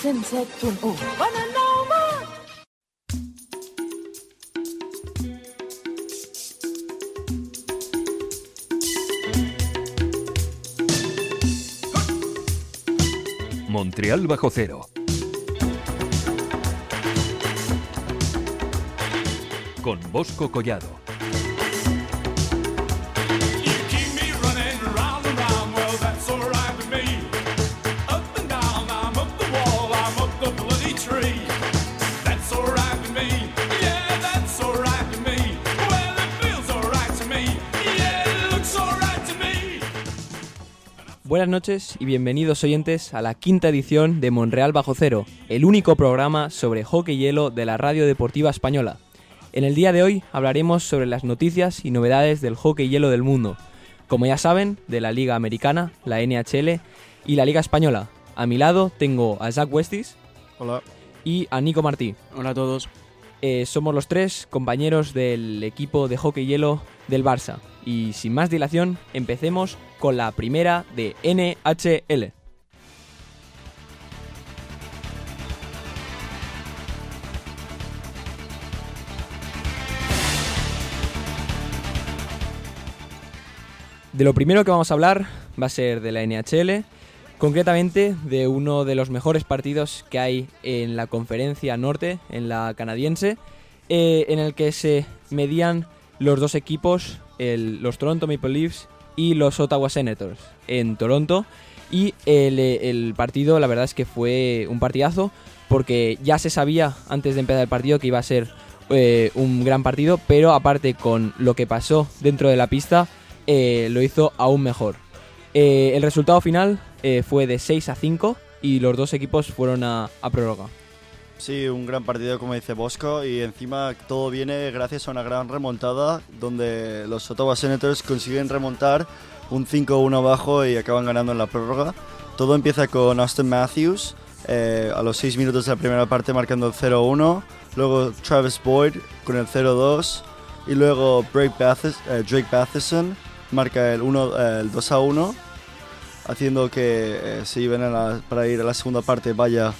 107.1 Bonanova. Montreal bajo cero. And and alright to me. Buenas noches y bienvenidos oyentes a la quinta edición de Monreal Bajo Cero, el único programa sobre hockey hielo de la radio deportiva española. En el día de hoy hablaremos sobre las noticias y novedades del hockey hielo del mundo, como ya saben, de la Liga Americana, la NHL y la Liga Española. A mi lado tengo a Zach Westis Hola. y a Nico Martí. Hola a todos. Eh, somos los tres compañeros del equipo de hockey hielo del Barça. Y sin más dilación, empecemos con la primera de NHL. De lo primero que vamos a hablar va a ser de la NHL, concretamente de uno de los mejores partidos que hay en la conferencia norte, en la canadiense, eh, en el que se medían los dos equipos, los Toronto Maple Leafs y los Ottawa Senators, en Toronto. Y el, el partido, la verdad es que fue un partidazo, porque ya se sabía antes de empezar el partido que iba a ser eh, un gran partido, pero aparte con lo que pasó dentro de la pista, eh, lo hizo aún mejor. Eh, el resultado final eh, fue de 6 a 5 y los dos equipos fueron a, a prórroga. Sí, un gran partido como dice Bosco y encima todo viene gracias a una gran remontada donde los Ottawa Senators consiguen remontar un 5-1 abajo y acaban ganando en la prórroga. Todo empieza con Austin Matthews eh, a los 6 minutos de la primera parte marcando el 0-1, luego Travis Boyd con el 0-2 y luego eh, Drake Matheson marca el, 1, eh, el 2-1 haciendo que eh, iban a la- para ir a la segunda parte vaya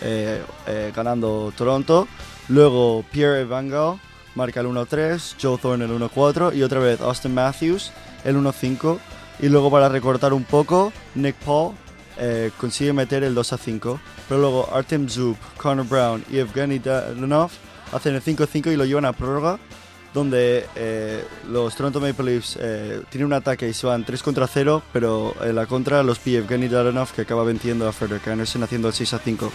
eh, eh, ganando Toronto. Luego Pierre Evangal marca el 1-3, Joe Thorne el 1-4 y otra vez Austin Matthews el 1-5. Y luego para recortar un poco, Nick Paul eh, consigue meter el 2-5. Pero luego Artem Zub, Connor Brown y Evgeny Danov hacen el 5-5 y lo llevan a prórroga. Donde eh, los Toronto Maple Leafs eh, tienen un ataque y se van 3 contra 0, pero en la contra los pilla Evgeny Danov que acaba venciendo a Frederick Anderson haciendo el 6 5.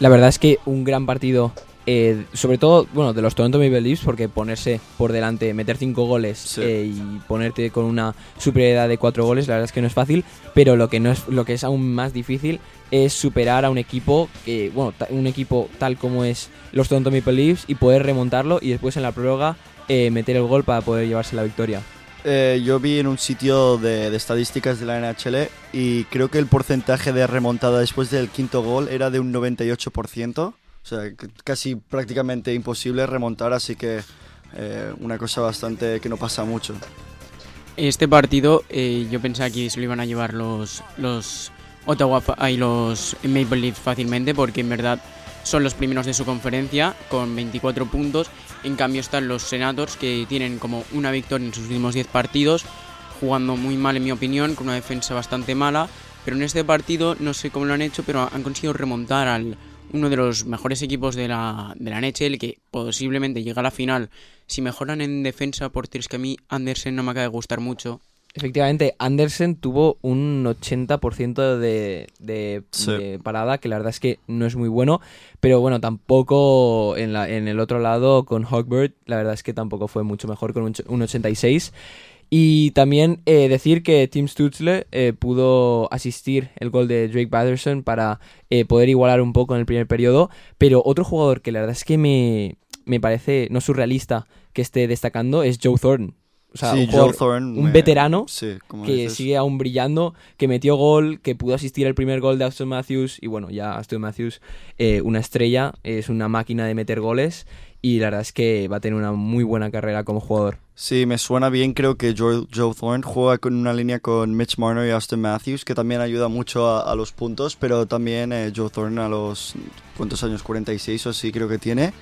La verdad es que un gran partido, eh, sobre todo, bueno, de los Toronto Maple Leafs, porque ponerse por delante, meter cinco goles Sí. y ponerte con una superioridad de cuatro goles, la verdad es que no es fácil, pero lo que no es, lo que es aún más difícil es superar a un equipo que, bueno, un equipo tal como es los Toronto Maple Leafs y poder remontarlo y después en la prórroga eh, meter el gol para poder llevarse la victoria. Eh, yo vi en un sitio de, de estadísticas de la NHL y creo que el porcentaje de remontada después del quinto gol era de un 98%. O sea, casi prácticamente imposible remontar, así que eh, una cosa bastante que no pasa mucho. Este partido eh, yo pensaba que se lo iban a llevar los, los Ottawa y los Maple Leafs fácilmente porque en verdad son los primeros de su conferencia con 24 puntos. En cambio están los Senators que tienen como una victoria en sus últimos 10 partidos, jugando muy mal en mi opinión, con una defensa bastante mala. Pero en este partido no sé cómo lo han hecho, pero han conseguido remontar al uno de los mejores equipos de la, de la NHL que posiblemente llega a la final si mejoran en defensa porteros que a mí Andersen no me acaba de gustar mucho. Efectivamente, Andersen tuvo un 80% de, de, Sí. de parada, que la verdad es que no es muy bueno, pero bueno, tampoco en, la, en el otro lado con Hawkbird, la verdad es que tampoco fue mucho mejor con un, un 86. Y también eh, decir que Tim Stutzle eh, pudo asistir el gol de Drake Patterson para eh, poder igualar un poco en el primer periodo, pero otro jugador que la verdad es que me, me parece no surrealista que esté destacando es Joe Thornton. O sea, sí, un jugador- Thorne. un me- veterano Sí, que dices. sigue aún brillando, que metió gol, que pudo asistir al primer gol de Aston Matthews y bueno, ya Aston Matthews, eh, una estrella, es una máquina de meter goles y la verdad es que va a tener una muy buena carrera como jugador. Sí, me suena bien. Creo que Joe, Joe Thorne juega con una línea con Mitch Marner y Austin Matthews, que también ayuda mucho a, a los puntos, pero también eh, Joe Thorne a los, ¿cuántos años? 46 o así creo que tiene.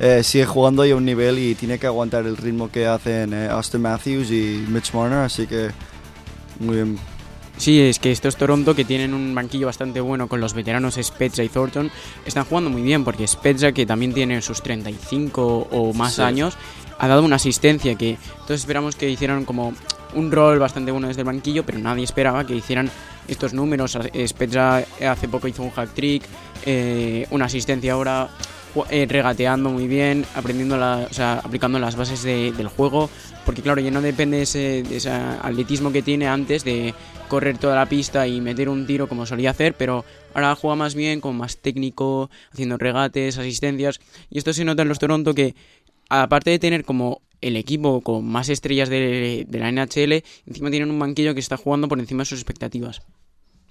Eh, sigue jugando ahí a un nivel y tiene que aguantar el ritmo que hacen eh, Austin Matthews y Mitch Marner, así que muy bien. Sí, es que estos Toronto, que tienen un banquillo bastante bueno con los veteranos Spezza y Thornton, están jugando muy bien, porque Spezza, que también tiene sus 35 o más Sí. años, ha dado una asistencia que todos esperamos que hicieran como un rol bastante bueno desde el banquillo, pero nadie esperaba que hicieran estos números. Spezza hace poco hizo un hack trick, eh, una asistencia ahora eh, regateando muy bien, aprendiendo la, o sea, aplicando las bases de- del juego, porque claro, ya no depende de ese, de ese atletismo que tiene antes de correr toda la pista y meter un tiro como solía hacer, pero ahora juega más bien, como más técnico, haciendo regates, asistencias, y esto se nota en los Toronto que aparte de tener como el equipo con más estrellas de la NHL, encima tienen un banquillo que está jugando por encima de sus expectativas.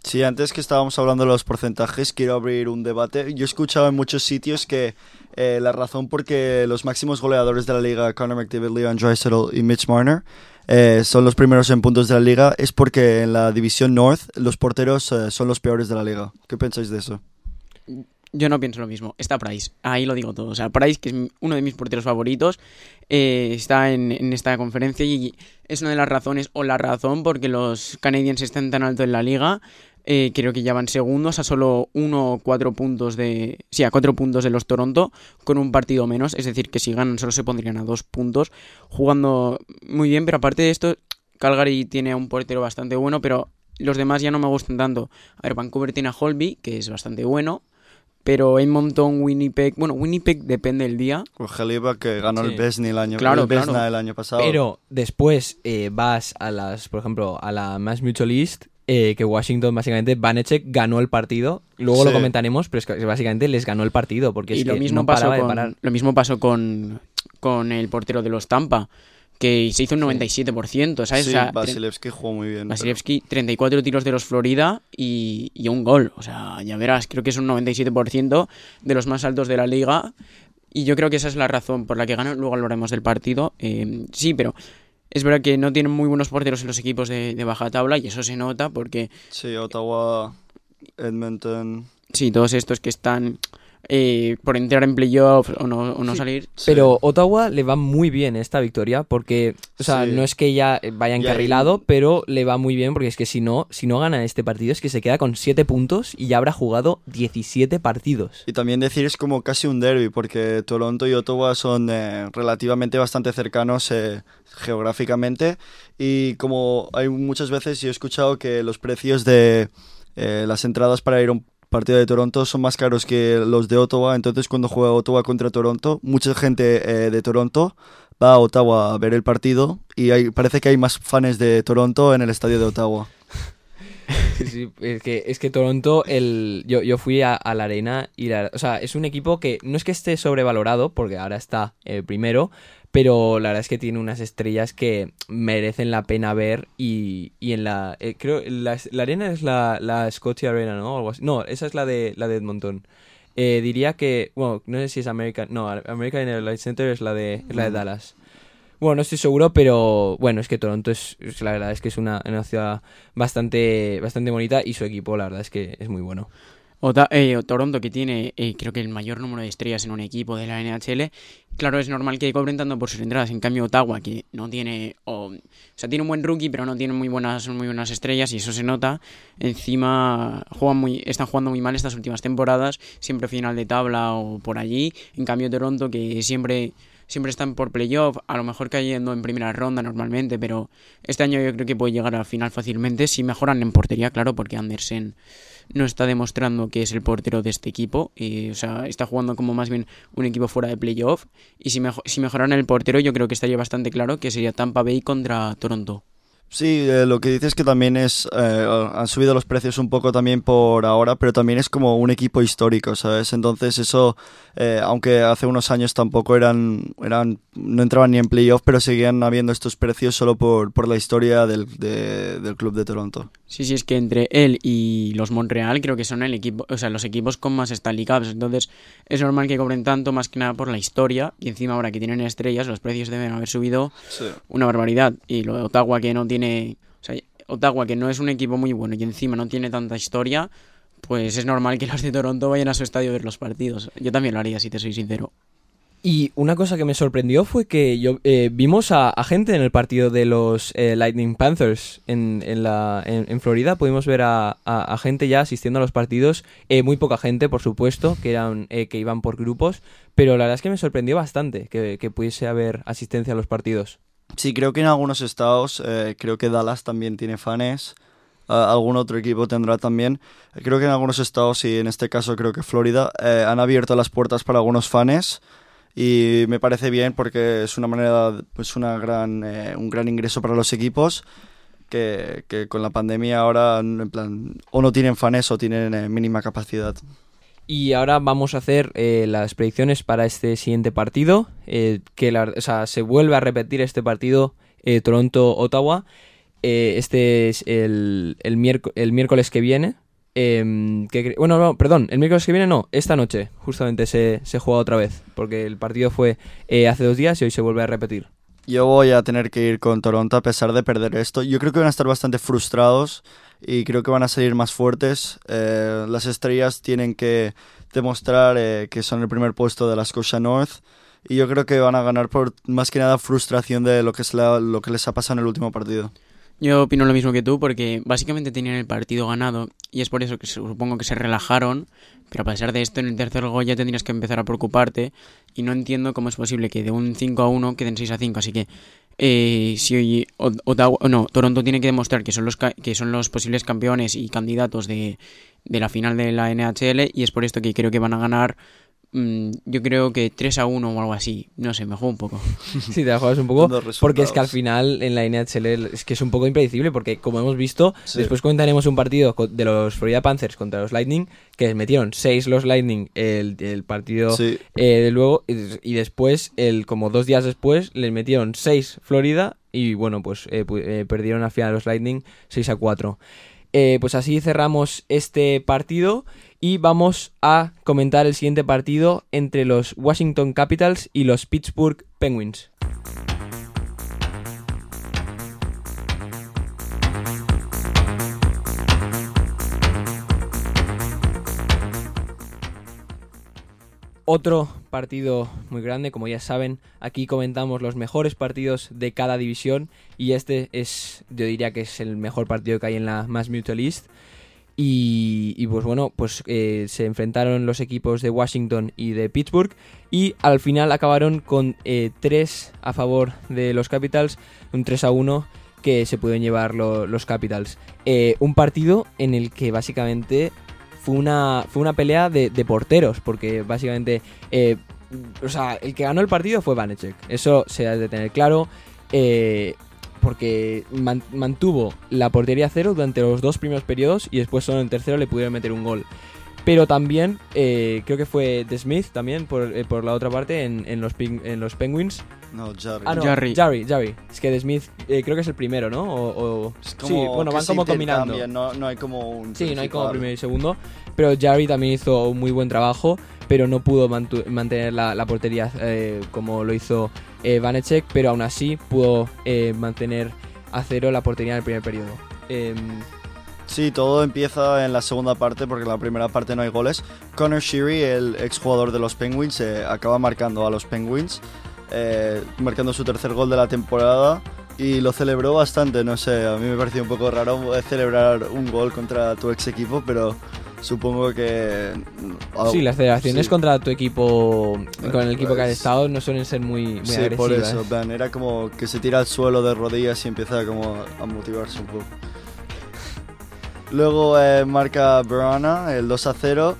Sí, antes que estábamos hablando de los porcentajes, quiero abrir un debate. Yo he escuchado en muchos sitios que eh, la razón por que los máximos goleadores de la liga, Conor McDavid, Leon Draisaitl y Mitch Marner, eh, son los primeros en puntos de la liga, es porque en la división North los porteros eh, son los peores de la liga. ¿Qué pensáis de eso? Yo no pienso lo mismo. Está Price. Ahí lo digo todo. O sea, Price, que es uno de mis porteros favoritos, está en, en esta conferencia y es una de las razones, o la razón, porque los Canadiens están tan alto en la liga. Eh, creo que ya van segundos a solo uno o cuatro puntos de. Sí, a cuatro puntos de los Toronto, con un partido menos. Es decir, que si ganan solo se pondrían a dos puntos, jugando muy bien. Pero aparte de esto, Calgary tiene a un portero bastante bueno, pero los demás ya no me gustan tanto. A ver, Vancouver tiene a Holby, que es bastante bueno. Pero Edmonton, Winnipeg. Bueno, Winnipeg depende del día. Con Jaliba que ganó Sí. el Vesni el año, Claro, el claro. el año pasado. Pero después eh, vas a las, por ejemplo, a la Mass Mutual East, eh, que Washington básicamente, Vanecek ganó el partido. Luego lo comentaremos, pero es que básicamente les ganó el partido porque y es lo que mismo, no pasó paraba de parar. con, lo mismo pasó con, con el portero de los Tampa, que se hizo un 97%, ¿sabes? sí, O sea, Vasilevsky jugó muy bien. pero- Vasilevsky, 34 tiros de los Florida y, y un gol. O sea, ya verás, creo que es un 97% de los más altos de la liga. Y yo creo que esa es la razón por la que ganan. Luego hablaremos del partido. Eh, sí, pero es verdad que no tienen muy buenos porteros en los equipos de, de baja tabla y eso se nota porque Sí, Ottawa, Edmonton. sí, todos estos que están eh, por entrar en playoffs o no, o no salir. sí. Pero Ottawa le va muy bien esta victoria porque, o sea, Sí. no es que ya vaya Ya, encarrilado, pero le va muy bien porque es que si no, si no gana este partido es que se queda con 7 puntos y ya habrá jugado 17 partidos. Y también decir es como casi un derby, porque Toronto y Ottawa son eh, relativamente bastante cercanos eh, geográficamente. Y como hay muchas veces yo he escuchado que los precios de eh, las entradas para ir a un partido de Toronto son más caros que los de Ottawa. Entonces cuando juega Ottawa contra Toronto, mucha gente eh, de Toronto va a Ottawa a ver el partido y hay, parece que hay más fans de Toronto en el estadio de Ottawa. Es que, es que Toronto, el, yo, yo fui a, a la arena y la- o sea, es un equipo que no es que esté sobrevalorado, porque ahora está eh, primero, pero la verdad es que tiene unas estrellas que merecen la pena ver y, y en la, eh, creo, la, la arena es la, la Scotia Arena, ¿no? Algo así. No, esa es la de, la de Edmonton. Eh, diría que, bueno, no sé si es American, no, American Airlines Center es la de, es la de Dallas. Bueno, no estoy seguro, pero bueno, es que Toronto es, es- la verdad es que es una, una ciudad bastante, bastante bonita y su equipo, la verdad es que es muy bueno. Ota- eh, Toronto, que tiene eh, creo que el mayor número de estrellas en un equipo de la NHL, claro, es normal que cobren tanto por sus entradas. En cambio, Ottawa, que no tiene. O, o sea, tiene un buen rookie, pero no tiene muy buenas, muy buenas estrellas, y eso se nota. Encima, juegan muy, están jugando muy mal estas últimas temporadas, siempre final de tabla o por allí. En cambio, Toronto, que siempre. Siempre están por playoff, a lo mejor cayendo en primera ronda normalmente, pero este año yo creo que puede llegar al final fácilmente si mejoran en portería, claro, porque Andersen no está demostrando que es el portero de este equipo. y, o sea, está jugando como más bien un equipo fuera de playoff. Y si, mejo- si mejoran el portero, yo creo que estaría bastante claro que sería Tampa Bay contra Toronto. Sí, eh, lo que dices es que también es. eh, han subido los precios un poco también por ahora, pero también es como un equipo histórico, ¿sabes? Entonces, eso, eh, aunque hace unos años tampoco eran. eran no entraban ni en playoff, pero seguían habiendo estos precios solo por, por la historia del, de- del club de Toronto. Sí, sí, es que entre él y los Montreal creo que son el equipo, o sea, los equipos con más Stanley Cups. Entonces es normal que cobren tanto, más que nada por la historia. Y encima ahora que tienen estrellas, los precios deben haber subido una barbaridad. Y lo de Ottawa que no tiene, sea, Ottawa que no es un equipo muy bueno y encima no tiene tanta historia, pues es normal que los de Toronto vayan a su estadio a ver los partidos. Yo también lo haría, si te soy sincero. Y una cosa que me sorprendió fue que yo eh, vimos a, gente en el partido de los eh, Lightning Panthers en, en, la, en, Florida. Pudimos ver a, gente ya asistiendo a los partidos. Eh, muy poca gente, por supuesto, que, eran, que iban por grupos. Pero la verdad es que me sorprendió bastante que, que pudiese haber asistencia a los partidos. Sí, creo que en algunos estados, eh, creo que Dallas también tiene fans. ah, algún otro equipo tendrá también. Creo que en algunos estados, y en este caso creo que Florida, eh, han abierto las puertas para algunos fans. Y me parece bien porque es una manera, pues una gran, eh, un gran ingreso para los equipos. Que, que con la pandemia ahora, en plan, o no tienen fans o tienen eh, mínima capacidad. Y ahora vamos a hacer eh, las predicciones para este siguiente partido. eh, que la- o sea, se vuelve a repetir este partido eh, Toronto-Ottawa. Eh, este es el, el, miérc- el miércoles que viene. em, que bueno, no, perdón, el miércoles que viene no, esta noche justamente se, se juega otra vez. Porque el partido fue eh, hace dos días y hoy se vuelve a repetir. Yo voy a tener que ir con Toronto a pesar de perder esto. Yo creo que van a estar bastante frustrados y creo que van a salir más fuertes. Eh, las estrellas tienen que demostrar eh, que son el primer puesto de la Scotia North y yo creo que van a ganar por más que nada frustración de lo que, es lo que les ha pasado en el último partido. Yo opino lo mismo que tú porque básicamente tenían el partido ganado y es por eso que supongo que se relajaron, pero a pesar de esto en el tercer gol ya tendrías que empezar a preocuparte y no entiendo cómo es posible que de un 5 a 1 queden 6 a 5, así que eh, si no, Toronto tiene que demostrar que son los que son los posibles campeones y candidatos de, de la final de la NHL y es por esto que creo que van a ganar mm, yo creo que 3 a 1 o algo así, no sé, me juego un poco. Sí, te la juegas un poco. Porque es que al final en la NHL es que es un poco impredecible. Porque como hemos visto, Sí. después comentaremos un partido de los Florida Panthers contra los Lightning. Que metieron 6 los Lightning el, el partido Sí. eh, de luego. Y, después, el, como dos días después, les metieron 6 Florida. Y bueno, pues eh, eh, perdieron al final los Lightning 6 a 4. Eh, pues así cerramos este partido y vamos a comentar el siguiente partido entre los Washington Capitals y los Pittsburgh Penguins. Otro partido muy grande, como ya saben, aquí comentamos los mejores partidos de cada división y este es, yo diría que es el mejor partido que hay en la Mass Mutual East. Y, y, pues bueno, pues eh, se enfrentaron los equipos de Washington y de Pittsburgh y al final acabaron con 3 a favor de los Capitals, un 3 a 1 que se pudieron llevar lo- los Capitals. Eh, un partido en el que básicamente fue una, fue una pelea de, de porteros, porque básicamente, eh, o sea, el que ganó el partido fue Vanecek, eso se ha de tener claro. eh, porque man- mantuvo la portería a cero durante los dos primeros periodos y después solo en el tercero le pudieron meter un gol. Pero también, eh, creo que fue The Smith también, por, por la otra parte, en, los, en los Penguins. No, Jarry. Ah, no, Jarry. Jarry, Jarry. Es que Smith eh, creo que es el primero, ¿no? O, o- Es Sí, bueno, van como combinando. No, no hay como un. Sí, no hay como primero y segundo. Pero Jarry también hizo un muy buen trabajo, pero no pudo mantener la, la portería eh, como lo hizo eh, Vanecek, pero aún así pudo eh, mantener a cero la portería en el primer periodo. Em, Sí, todo empieza en la segunda parte porque en la primera parte no hay goles. Connor Sheary, el exjugador de los Penguins, eh, acaba marcando a los Penguins, eh, marcando su tercer gol de la temporada y lo celebró bastante. No sé, a mí me pareció un poco raro eh, celebrar un gol contra tu ex equipo, pero supongo que. ah, sí, las celebraciones sí. contra tu equipo, con el equipo que has Pues- estado, no suelen ser muy, muy Sí, agresivas. por eso, ¿eh? plan, era como que se tira al suelo de rodillas y empieza como a motivarse un poco. Luego eh, marca Verona el 2 a 0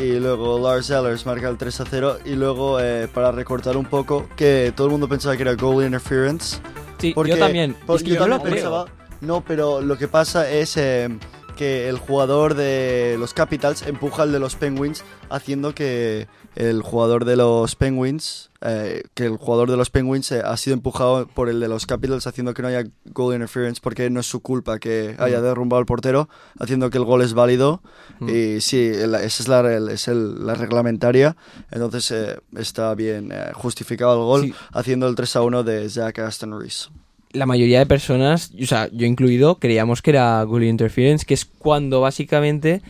y luego Lars Ellers marca el 3 a 0 y luego eh, para recortar un poco que todo el mundo pensaba que era goal interference. Sí, Porque, yo también. por- es que yo lo también creo. pensaba, No, pero lo que pasa es eh, que el jugador de los Capitals empuja al de los Penguins, haciendo que el jugador de los Penguins, eh, que el jugador de los Penguins eh, ha sido empujado por el de los Capitals, haciendo que no haya goal interference, porque no es su culpa que haya derrumbado el portero, haciendo que el gol es válido. Mm. Y sí, esa es la, es el- la reglamentaria, entonces eh, está bien eh, justificado el gol, Sí. haciendo el 3 a 1 de Zach Aston Reese. la mayoría de personas, o sea, yo incluido, creíamos que era goal interference, que es cuando básicamente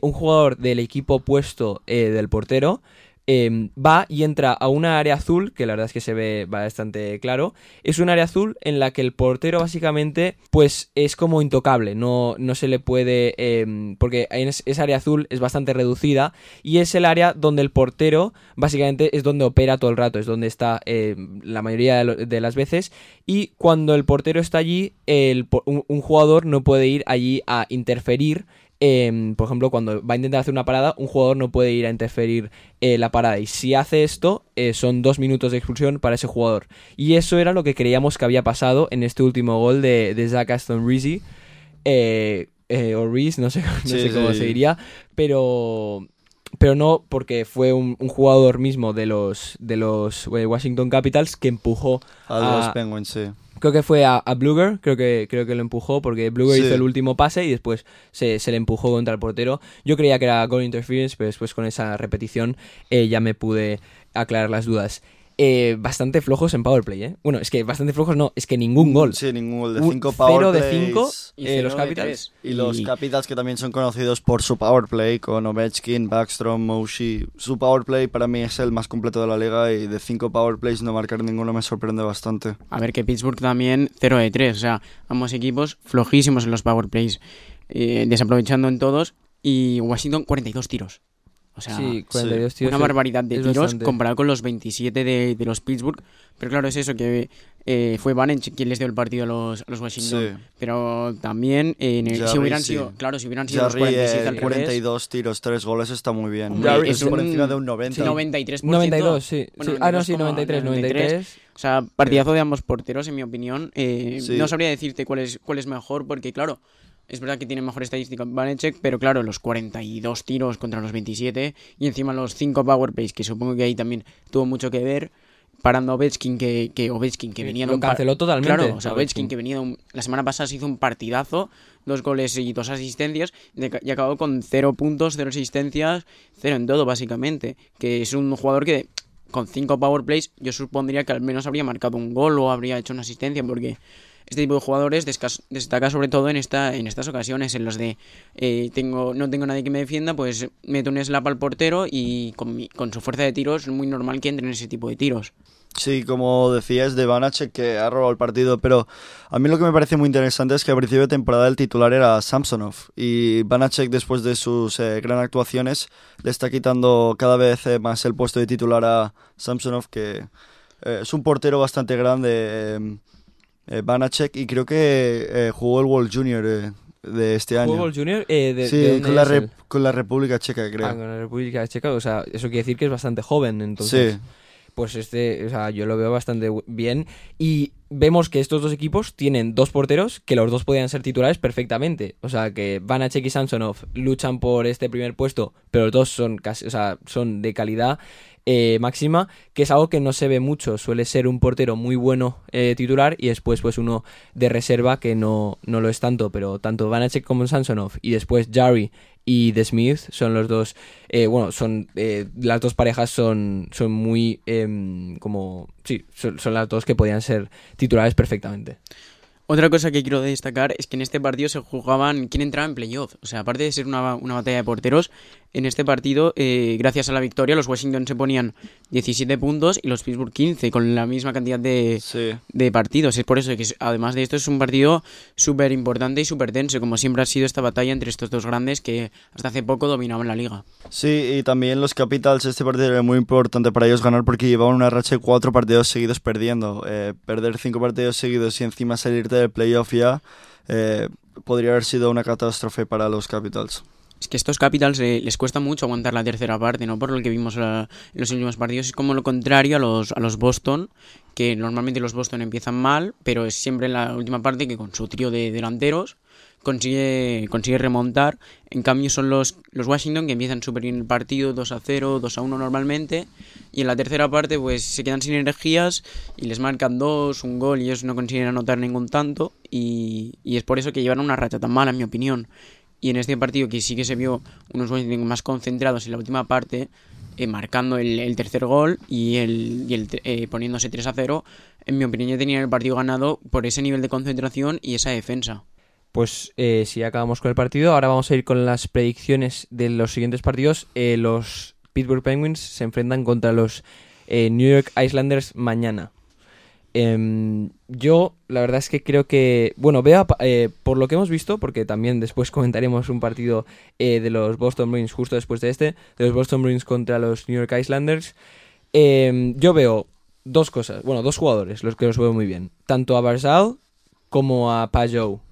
un jugador del equipo opuesto del portero eh, va y entra a una área azul, que la verdad es que se ve bastante claro. Es un área azul en la que el portero básicamente pues es como intocable, no, no se le puede... eh, porque esa área azul es bastante reducida y es el área donde el portero básicamente es donde opera todo el rato, es donde está eh, la mayoría de, las veces y cuando el portero está allí, un jugador no puede ir allí a interferir. Em, por ejemplo, cuando va a intentar hacer una parada, un jugador no puede ir a interferir eh, la parada. Y si hace esto, eh, son dos minutos de expulsión para ese jugador. Y eso era lo que creíamos que había pasado en este último gol de, de Zach Aston Reese. Eh, eh, o Reese, no sé, no Sí, sé cómo sí. se diría. Pero. Pero no porque fue un, un jugador mismo de los de los Washington Capitals que empujó A los a- Penguins, sí. Creo que fue a, a Bluger, creo que, creo que lo empujó porque Bluger Sí. hizo el último pase y después se, se le empujó contra el portero. Yo creía que era goal interference, pero después con esa repetición eh, ya me pude aclarar las dudas. Eh, bastante flojos en powerplay, ¿eh? Bueno, es que bastante flojos no, es que ningún gol. Sí, ningún gol de Un 5 cero power de plays. 5 Y eh, los cero de Capitals. Y los Capitals que también son conocidos por su power play con Ovechkin, Backstrom, Moshe. Su power play para mí es el más completo de la liga y de 5 power plays no marcar ninguno me sorprende bastante. A ver, que Pittsburgh también 0 de 3. O sea, ambos equipos flojísimos en los power plays, eh, desaprovechando en todos. Y Washington 42 tiros. O sea, sí, 42 tíos. una barbaridad de tiros bastante. comparado con los 27 de, de los Pittsburgh. Pero claro, es eso, que eh, fue Vanench quien les dio el partido a los, a los Washington. Sí. Pero también, eh, en el- si Jarry, hubieran sí. sido, claro, si hubieran sido los Jarry, 47 eh, al revés, 42 tiros, 3 goles está muy bien. Hombre, Jarry es es por un- encima de un 90. sí, 93%. 92, sí. Bueno, sí. Ah, no, sí, 92,93. 93, 93. O sea, partidazo de ambos porteros, en mi opinión. Eh, Sí. No sabría decirte cuál es, cuál es mejor, porque claro, es verdad que tiene mejor estadística Vanecek, pero claro, los 42 tiros contra los 27 y encima los 5 power plays, que supongo que ahí también tuvo mucho que ver, parando a Ovechkin, que, que Ovechkin, que venía de Lo un canceló totalmente. Claro, o sea, Ovechkin. Que venía de un- La semana pasada se hizo un partidazo, dos goles y dos asistencias, y acabó con cero puntos, cero asistencias, cero en todo, básicamente. Que es un jugador que, con cinco power plays, yo supondría que al menos habría marcado un gol o habría hecho una asistencia, porque este tipo de jugadores destaca sobre todo en esta en estas ocasiones en los de eh, tengo no tengo nadie que me defienda pues meto un slap al portero y con, su fuerza de tiros es muy normal que entren ese tipo de tiros. Sí, como decías de Vanacek que ha robado el partido, pero a mí lo que me parece muy interesante es que a principio de temporada el titular era Samsonov y Vanacek después de sus eh, gran actuaciones le está quitando cada vez eh, más el puesto de titular a Samsonov que es un portero bastante grande eh, Vanacek y creo que eh, jugó el World Junior eh, de este año. Fútbol Junior, eh, de, sí, de con, la con República Checa creo. Ah, con la República Checa, o sea, eso quiere decir que es bastante joven, entonces. sí. Pues este, o sea, yo lo veo bastante bien. Y vemos que estos dos equipos tienen dos porteros que los dos podían ser titulares perfectamente. O sea, que Vanacek y Samsonov luchan por este primer puesto, pero los dos son casi, o sea, son de calidad eh, máxima, que es algo que no se ve mucho. Suele ser un portero muy bueno eh, titular y después pues uno de reserva que no, no lo es tanto, pero tanto Vanacek como Samsonov y después Jarry y The Smith son los dos, eh, bueno, son eh, las dos parejas son, son muy em, como, sí, son, son las dos que podían ser titulares perfectamente. Otra cosa que quiero destacar es que en este partido se jugaban quién entraba en playoff. O sea, aparte de ser una, una batalla de porteros, en este partido, eh, gracias a la victoria, los Washington se ponían 17 puntos y los Pittsburgh 15, con la misma cantidad de, Sí. de partidos. Es por eso que, además de esto, es un partido súper importante y súper tenso, como siempre ha sido esta batalla entre estos dos grandes que hasta hace poco dominaban la liga. Sí, y también los Capitals, este partido era muy importante para ellos ganar porque llevaban una racha de cuatro partidos seguidos perdiendo. Eh, perder cinco partidos seguidos y encima salirte del playoff ya eh, podría haber sido una catástrofe para los Capitals. Es que estos Capitals eh, les cuesta mucho aguantar la tercera parte, ¿no? Por lo que vimos eh, en los últimos partidos. Es como lo contrario a los, a los Boston, que normalmente los Boston empiezan mal, pero es siempre la última parte que con su trío de delanteros consigue, consigue remontar. En cambio son los, los Washington que empiezan súper bien el partido, 2 a 0, 2 a 1 normalmente. Y en la tercera parte pues se quedan sin energías y les marcan dos, un gol y ellos no consiguen anotar ningún tanto. Y, y es por eso que llevan una racha tan mala, en mi opinión. Y en este partido que sí que se vio unos Washington más concentrados en la última parte, eh, marcando el, tercer gol y, el, y el, eh, poniéndose 3 a 0, en mi opinión ya tenían el partido ganado por ese nivel de concentración y esa defensa. Pues eh, si ya acabamos con el partido, ahora vamos a ir con las predicciones de los siguientes partidos. Eh, los Pittsburgh Penguins se enfrentan contra los eh, New York Islanders mañana. Em, yo, la verdad es que creo que, bueno, veo, eh, por lo que hemos visto, porque también después comentaremos un partido eh, de los Boston Bruins justo después de este, de los Boston Bruins contra los New York Islanders, em, yo veo dos cosas, bueno, dos jugadores, los que los veo muy bien, tanto a Barzal como a Pajot.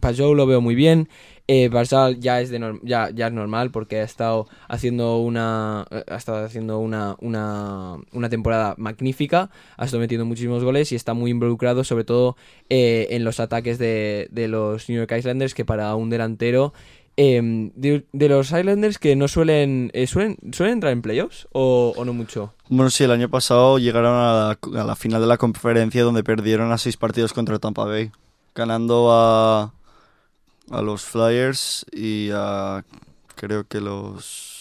Pa- Sí. Lo veo muy bien. Eh, Barzal ya es de norm- ya, ya es normal porque ha estado haciendo una eh, ha estado haciendo una, una, una temporada magnífica, ha estado metiendo muchísimos goles y está muy involucrado sobre todo eh, en los ataques de, de los New York Islanders que para un delantero eh, de, de los Islanders que no suelen eh, suelen suelen entrar en playoffs o, o no mucho. Bueno, sí, el año pasado llegaron a la, a la final de la conferencia donde perdieron a seis partidos contra Tampa Bay, ganando a, a los Flyers y a creo que los...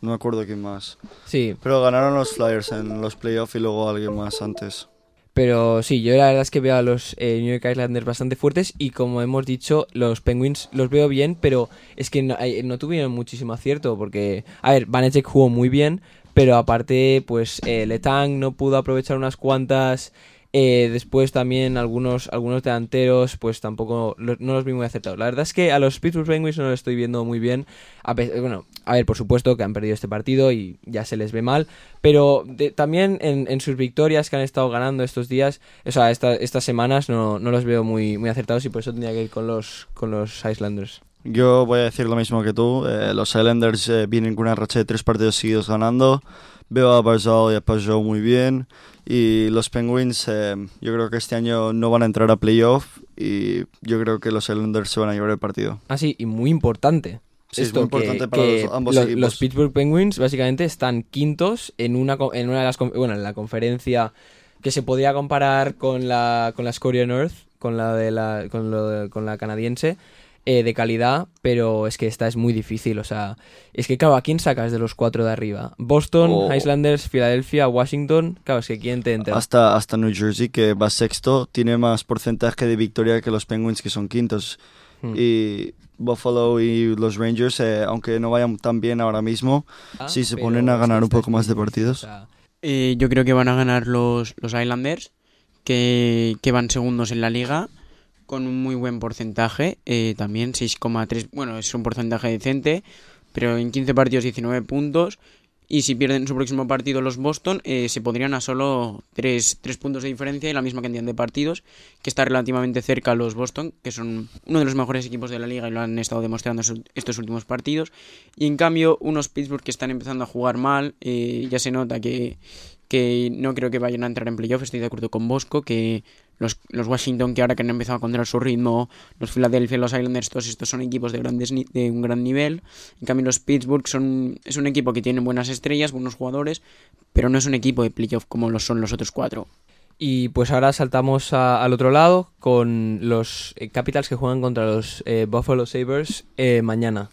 No me acuerdo quién más. Sí, Pero ganaron los Flyers en los playoffs y luego alguien más antes. Pero sí, yo la verdad es que veo a los eh, New York Islanders bastante fuertes y como hemos dicho, los Penguins los veo bien, pero es que no, eh, no tuvieron muchísimo acierto porque, a ver, Vanecek jugó muy bien, pero aparte, pues eh, Letang no pudo aprovechar unas cuantas. Eh, después también algunos algunos delanteros, pues tampoco no los vi muy acertados. La verdad es que a los Pittsburgh Penguins no los estoy viendo muy bien. A pe- bueno, a ver, por supuesto que han perdido este partido y ya se les ve mal, pero también en, sus victorias que han estado ganando estos días, o sea, esta- estas semanas no, no los veo muy, muy acertados y por eso tendría que ir con los, con los Islanders. Yo voy a decir lo mismo que tú. eh, los Islanders eh, vienen con una racha de tres partidos seguidos ganando. Veo a Barzal y a Pajot muy bien. Y los Penguins, eh, yo creo que este año no van a entrar a playoff. Y yo creo que los Islanders se van a llevar el partido. Ah, sí, y muy importante. Sí, es Esto, muy importante que- para que los- ambos lo- equipos. Los Pittsburgh Penguins básicamente están quintos en una, en una de las bueno, en la conferencia que se podría comparar con la con la North, con la de la con, lo de- con la canadiense eh, de calidad, pero es que esta es muy difícil, o sea, es que claro, ¿a quién sacas de los cuatro de arriba? Boston, Oh. Islanders, Filadelfia, Washington, claro, es que quién te entra. Hasta, hasta New Jersey, que va sexto, tiene más porcentaje de victoria que los Penguins, que son quintos. Hmm. Y Buffalo y los Rangers, eh, aunque no vayan tan bien ahora mismo, Ah, sí se ponen a ganar un poco más de partidos. o sea, Eh, yo creo que van a ganar los, los Islanders, que, que van segundos en la liga, con un muy buen porcentaje, eh, también 6,3, bueno, es un porcentaje decente, pero en 15 partidos 19 puntos, y si pierden su próximo partido los Boston, eh, se podrían a solo 3, puntos de diferencia y la misma cantidad de partidos, que está relativamente cerca los Boston, que son uno de los mejores equipos de la liga y lo han estado demostrando estos últimos partidos, y en cambio unos Pittsburgh que están empezando a jugar mal, eh, ya se nota que que no creo que vayan a entrar en playoff, estoy de acuerdo con Bosco, que los, los Washington que ahora que han empezado a encontrar su ritmo, los Philadelphia, los Islanders, todos estos son equipos de, grandes, de un gran nivel, en cambio los Pittsburgh son, es un equipo que tiene buenas estrellas, buenos jugadores, pero no es un equipo de playoff como lo son los otros cuatro. Y pues ahora saltamos a- al otro lado con los eh, Capitals que juegan contra los eh, Buffalo Sabres eh, mañana.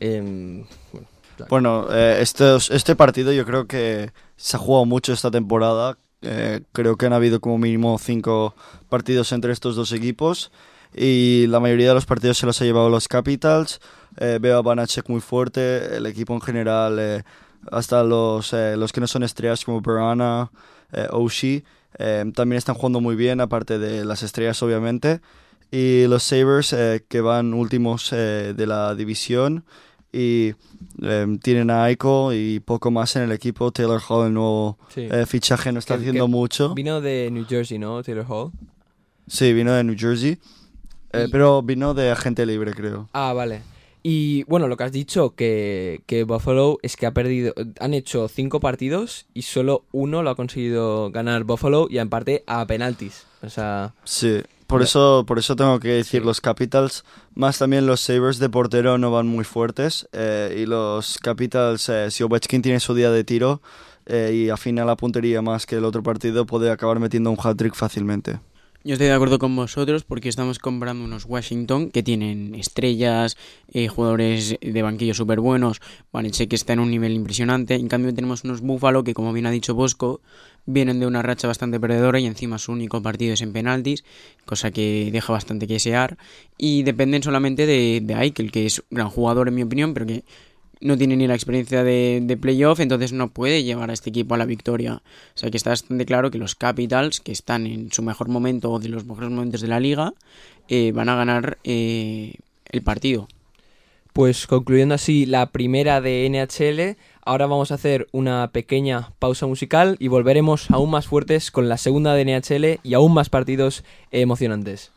Em, bueno. Bueno, eh, estos- este partido yo creo que se ha jugado mucho esta temporada. Eh, creo que han habido como mínimo cinco partidos entre estos dos equipos y la mayoría de los partidos se los ha llevado los Capitals. Eh, veo a Banachek muy fuerte, el equipo en general, eh, hasta los, los que no son estrellas como Berana, Oshie, también están jugando muy bien, aparte de las estrellas obviamente. Y los Sabres que van últimos de la división y eh, tienen a Aiko y poco más en el equipo. Taylor Hall, el nuevo Sí. eh, fichaje, no está Que- haciendo que mucho. Vino de New Jersey, ¿no? Taylor Hall. Sí, vino de New Jersey, eh, pero vino de agente libre, creo. Ah, vale. Y bueno, lo que has dicho, que, que Buffalo es que ha perdido, han hecho cinco partidos y solo uno lo ha conseguido ganar Buffalo y en parte a penaltis. O sea, Sí, por eso, por eso tengo que decir los Capitals, más también los Sabres de portero no van muy fuertes eh, y los Capitals, eh, si Ovechkin tiene su día de tiro eh, y afina la puntería más que el otro partido, puede acabar metiendo un hat-trick fácilmente. Yo estoy de acuerdo con vosotros porque estamos comprando unos Washington que tienen estrellas, eh, jugadores de banquillo súper buenos. Vanecek está en un nivel impresionante. En cambio, tenemos unos Buffalo que, como bien ha dicho Bosco, vienen de una racha bastante perdedora y encima su único partido es en penaltis, cosa que deja bastante que desear. Y dependen solamente de, de Eichel, que es un gran jugador en mi opinión, pero que no tiene ni la experiencia de, de playoff, entonces no puede llevar a este equipo a la victoria. O sea que está bastante claro que los Capitals, que están en su mejor momento o de los mejores momentos de la liga, eh, van a ganar eh, el partido. Pues concluyendo así la primera de NHL, ahora vamos a hacer una pequeña pausa musical y volveremos aún más fuertes con la segunda de NHL y aún más partidos emocionantes.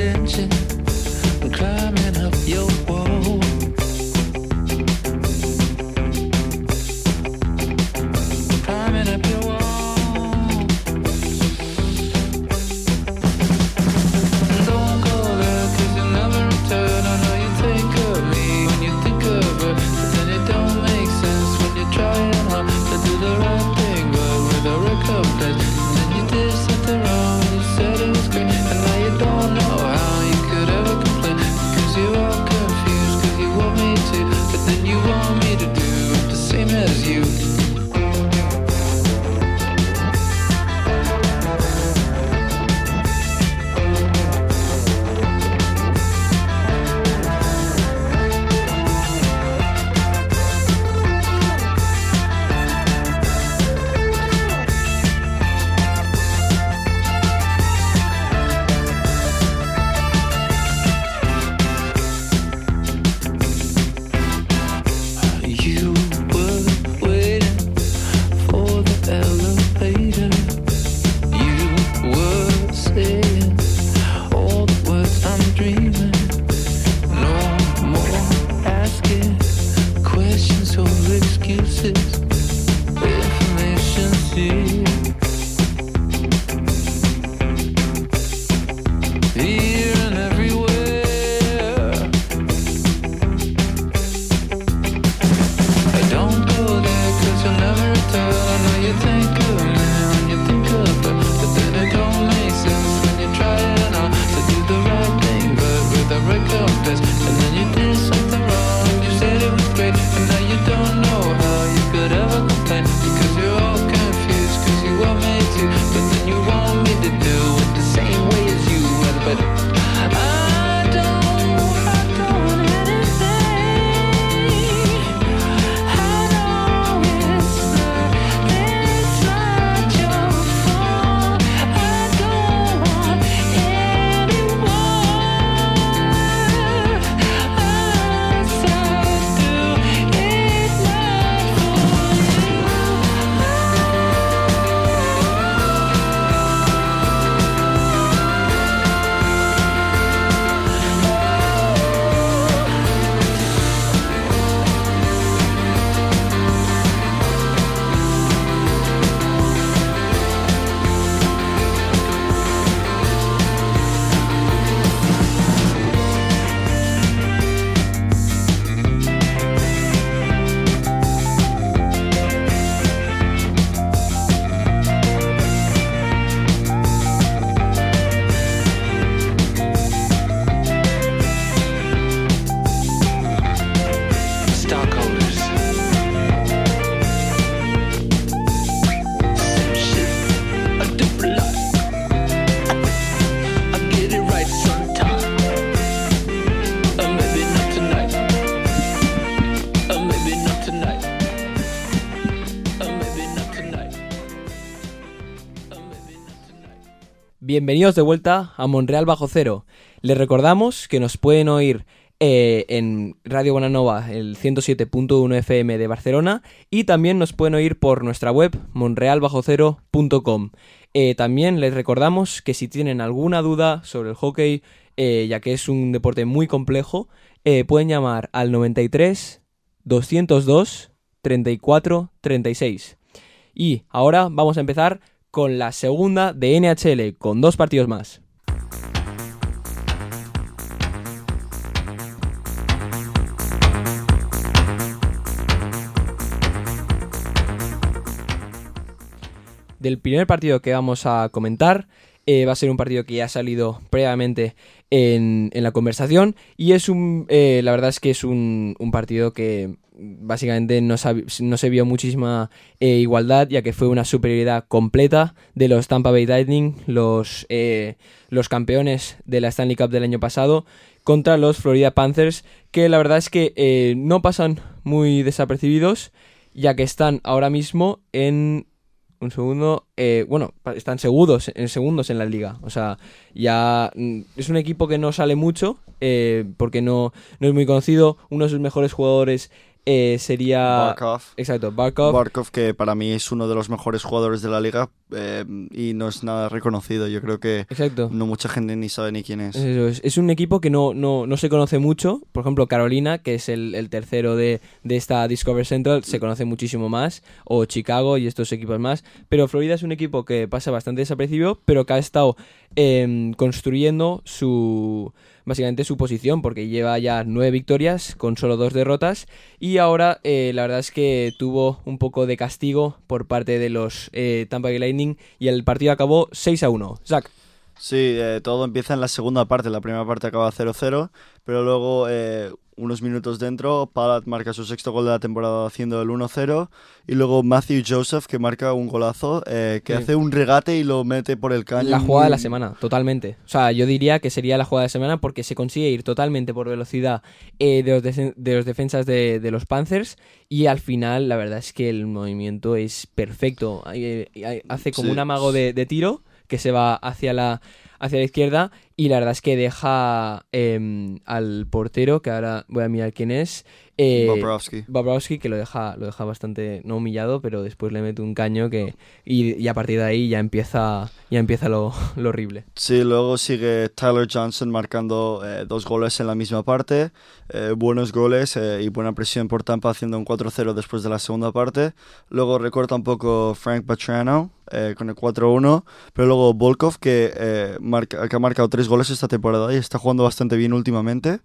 Attention, Bienvenidos de vuelta a Monreal Bajo Cero. Les recordamos que nos pueden oír eh, en Radio Bonanova, el 107.1 FM de Barcelona, y también nos pueden oír por nuestra web monrealbajocero.com. Eh, también les recordamos que si tienen alguna duda sobre el hockey, eh, ya que es un deporte muy complejo, pueden llamar al 93 202 34 36. Y ahora vamos a empezar con la segunda de NHL, con dos partidos más. Del primer partido que vamos a comentar, eh, va a ser un partido que ya ha salido previamente en, en la conversación y es un, eh, la verdad es que es un, un partido que básicamente no, no se vio muchísima eh, igualdad ya que fue una superioridad completa de los Tampa Bay Lightning, los, los campeones de la Stanley Cup del año pasado, contra los Florida Panthers que la verdad es que no pasan muy desapercibidos ya que están ahora mismo en un segundo. eh, bueno, están segundos, en segundos en la liga. O sea, ya mm, es un equipo que no sale mucho eh, porque no, no es muy conocido. Uno de sus mejores jugadores eh, sería. Barkov. Exacto, Barkov. Barkov, que para mí es uno de los mejores jugadores de la liga eh, y no es nada reconocido. Yo creo que Exacto. no mucha gente ni sabe ni quién es. Eso es. Es un equipo que no, no, no se conoce mucho. Por ejemplo, Carolina, que es el, el tercero de, de esta Discover Central, se conoce muchísimo más. O Chicago y estos equipos más. Pero Florida es un equipo que pasa bastante desapercibido, pero que ha estado em, construyendo su básicamente su posición, porque lleva ya nueve victorias con solo dos derrotas. Y ahora eh, la verdad es que tuvo un poco de castigo por parte de los eh, Tampa Bay Lightning y el partido acabó 6 a 1. Zach. Sí, eh, todo empieza en la segunda parte. La primera parte acaba 0-0, pero luego, unos minutos dentro, Palat marca su sexto gol de la temporada haciendo el 1-0. Y luego Matthew Joseph, que marca un golazo, eh, que Sí. hace un regate y lo mete por el caño. La jugada de la semana, totalmente. O sea, yo diría que sería la jugada de semana porque se consigue ir totalmente por velocidad eh, de, los de los defensas de, de los Panthers y al final la verdad es que el movimiento es perfecto. Eh, hace como Sí. un amago de, de tiro que se va hacia la, hacia la izquierda y la verdad es que deja em, al portero, que ahora voy a mirar quién es, eh, Bobrovsky. Bobrovsky, que lo deja, lo deja bastante, no humillado, pero después le mete un caño que y, y a partir de ahí ya empieza, ya empieza lo, lo horrible. Sí, luego sigue Tyler Johnson marcando eh, dos goles en la misma parte, eh, buenos goles eh, y buena presión por Tampa haciendo un 4-0 después de la segunda parte. Luego recorta un poco Frank Petrano eh, con el 4-1, pero luego Volkov que, marca, que ha marcado tres goles esta temporada y está jugando bastante bien últimamente.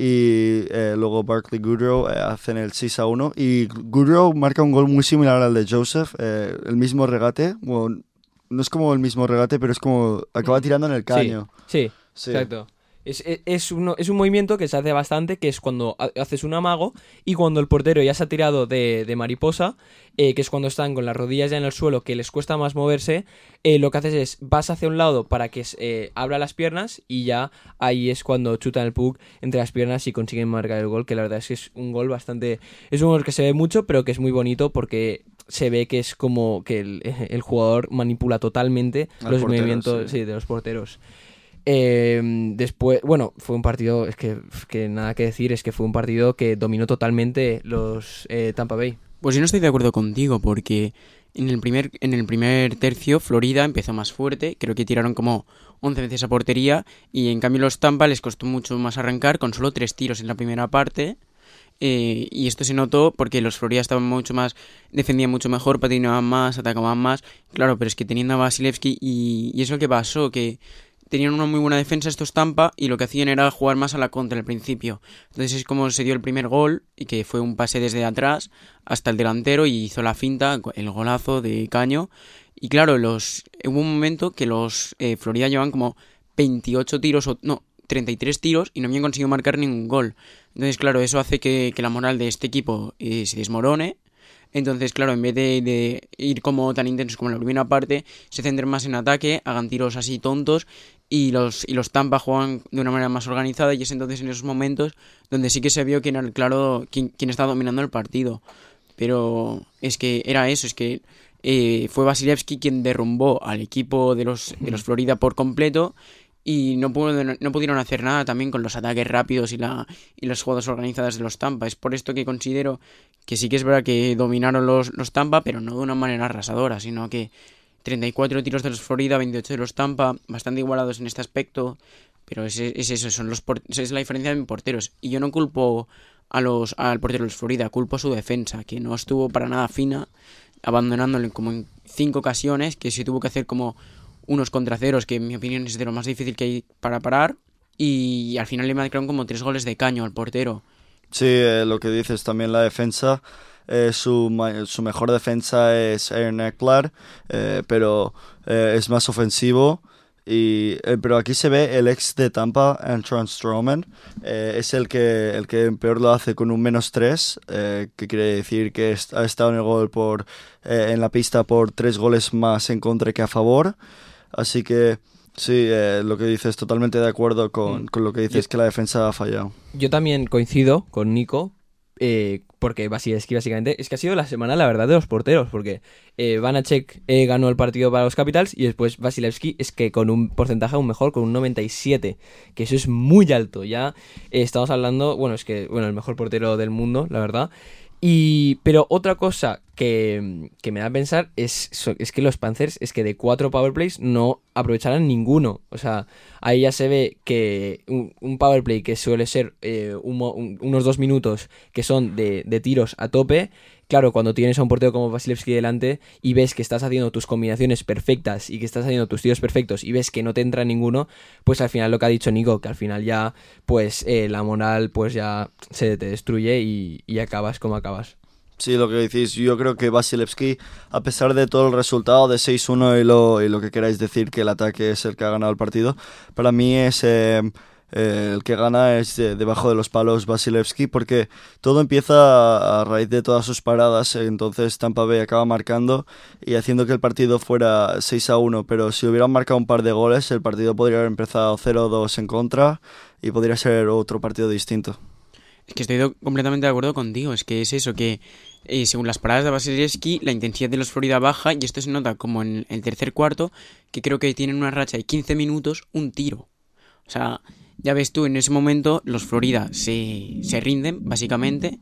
Y eh, luego Barkley Goodrow eh, hacen el 6 1 y Goodrow marca un gol muy similar al de Joseph, eh, el mismo regate, bueno, no es como el mismo regate, pero es como acaba tirando en el caño. Sí, Sí. exacto. Es, es, es uno- es un movimiento que se hace bastante, que es cuando ha- haces un amago y cuando el portero ya se ha tirado de, de mariposa, eh, que es cuando están con las rodillas ya en el suelo, que les cuesta más moverse, eh, lo que haces es vas hacia un lado para que eh, abra las piernas y ya ahí es cuando chutan el puck entre las piernas y consiguen marcar el gol, que la verdad es que es un gol bastante... Es un gol que se ve mucho, pero que es muy bonito porque se ve que es como que el, el jugador manipula totalmente Al los portero, movimientos sí. sí, de los porteros. Eh, después, bueno, fue un partido, es que, que nada que decir, es que fue un partido que dominó totalmente los eh, Tampa Bay. Pues yo no estoy de acuerdo contigo porque en el primer en el primer tercio Florida empezó más fuerte, creo que tiraron como 11 veces a portería y en cambio los Tampa les costó mucho más arrancar con solo tres tiros en la primera parte. eh, y esto se notó porque los Florida estaban mucho más, defendían mucho mejor, patinaban más, atacaban más. Claro, pero es que teniendo a Vasilevsky y, y es lo que pasó, que tenían una muy buena defensa estos Tampa y lo que hacían era jugar más a la contra al principio. Entonces es como se dio el primer gol y que fue un pase desde atrás hasta el delantero y hizo la finta, el golazo de Caño. Y claro, los hubo un momento que los eh, Florida llevan como 28 tiros, o no, 33 tiros y no habían conseguido marcar ningún gol. Entonces, claro, eso hace que, la moral de este equipo eh, se desmorone. Entonces, claro, en vez de, de ir como tan intensos como en la primera parte, se centren más en ataque, hagan tiros así tontos y los, y los Tampa juegan de una manera más organizada y es entonces en esos momentos donde sí que se vio quién era el claro quién, quién estaba dominando el partido. Pero es que era eso, es que eh, fue Vasilevsky quien derrumbó al equipo de los, de los Florida por completo y no, pudo- no pudieron hacer nada también con los ataques rápidos y, la, y las jugadas organizadas de los Tampa. Es por esto que considero que sí que es verdad que dominaron los, los Tampa, pero no de una manera arrasadora, sino que 34 tiros de los Florida, 28 de los Tampa, bastante igualados en este aspecto, pero es, es eso, son los esa es la diferencia de porteros. Y yo no culpo a los, al portero de los Florida, culpo a su defensa, que no estuvo para nada fina, abandonándole como en cinco ocasiones, que se tuvo que hacer como unos contra ceros, que en mi opinión es de lo más difícil que hay para parar, y al final le marcaron como tres goles de caño al portero. Sí, eh, lo que dices también la defensa. Eh, su, su mejor defensa es Aaron Eckler, eh, pero eh, es más ofensivo. Y, eh, pero aquí se ve el ex de Tampa, Antoine Stroman. es el que, el que peor lo hace con un menos 3, que quiere decir que ha estado en, el gol por, en la pista por tres goles más en contra que a favor. Así que sí, eh, lo que dices, totalmente de acuerdo con, Mm. con lo que dices, Yo- que la defensa ha fallado. Yo también coincido con Nico, eh, porque Vasilevsky básicamente es que ha sido la semana, la verdad, de los porteros, porque eh, Vanacek eh, ganó el partido para los Capitals y después Vasilevsky es que con un porcentaje aún mejor, con un 97, que eso es muy alto. Ya eh, estamos hablando, bueno, es que, bueno, el mejor portero del mundo, la verdad. Y, pero otra cosa que, que me da a pensar es, es que los Panthers, es que de cuatro powerplays no aprovecharán ninguno. O sea, ahí ya se ve que un, un powerplay que suele ser eh, unos dos minutos que son de, de tiros a tope. Claro, cuando tienes a un portero como Vasilevsky delante y ves que estás haciendo tus combinaciones perfectas y que estás haciendo tus tiros perfectos y ves que no te entra ninguno, pues al final lo que ha dicho Nico, que al final ya, pues eh, la moral pues ya se te destruye y, acabas como acabas. Sí, lo que decís, yo creo que Vasilevsky, a pesar de todo el resultado de 6-1 y lo, y lo que queráis decir que el ataque es el que ha ganado el partido, para mí es eh, eh, el que gana es de- debajo de los palos Vasilevsky porque todo empieza a, a raíz de todas sus paradas, entonces Tampa Bay acaba marcando y haciendo que el partido fuera 6-1, pero si hubieran marcado un par de goles el partido podría haber empezado 0-2 en contra y podría ser otro partido distinto. Es que estoy completamente de acuerdo contigo. Es que es eso, que eh, según las paradas de Vasilevsky, la intensidad de los Florida baja y esto se nota como en el tercer cuarto, que creo que tienen una racha de 15 minutos, un tiro. O sea, ya ves tú, en ese momento los Florida se, se rinden, básicamente,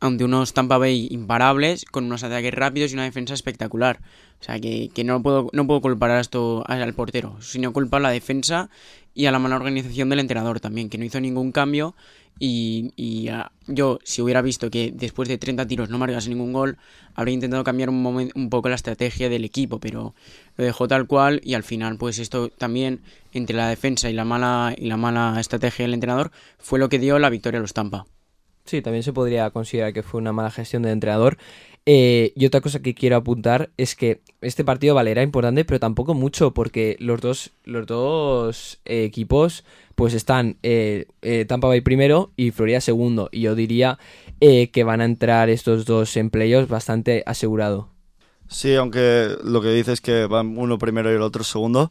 ante unos Tampa Bay imparables, con unos ataques rápidos y una defensa espectacular. O sea, que, que no, puedo, no puedo culpar a esto al portero, sino culpar a la defensa y a la mala organización del entrenador también, que no hizo ningún cambio. Y, ah, yo, si hubiera visto que después de 30 tiros no marcas ningún gol, habría intentado cambiar un, un poco la estrategia del equipo, pero lo dejó tal cual y al final, pues esto también, entre la defensa y la mala, y la mala estrategia del entrenador, fue lo que dio la victoria a los Tampa. Sí, también se podría considerar que fue una mala gestión del entrenador. Eh, y otra cosa que quiero apuntar es que este partido vale, era importante, pero tampoco mucho, porque los dos, los dos eh, equipos pues están eh, Tampa Bay primero y Florida segundo. Y yo diría que van a entrar estos dos en playoffs bastante asegurado. Sí, aunque lo que dice es que van uno primero y el otro segundo,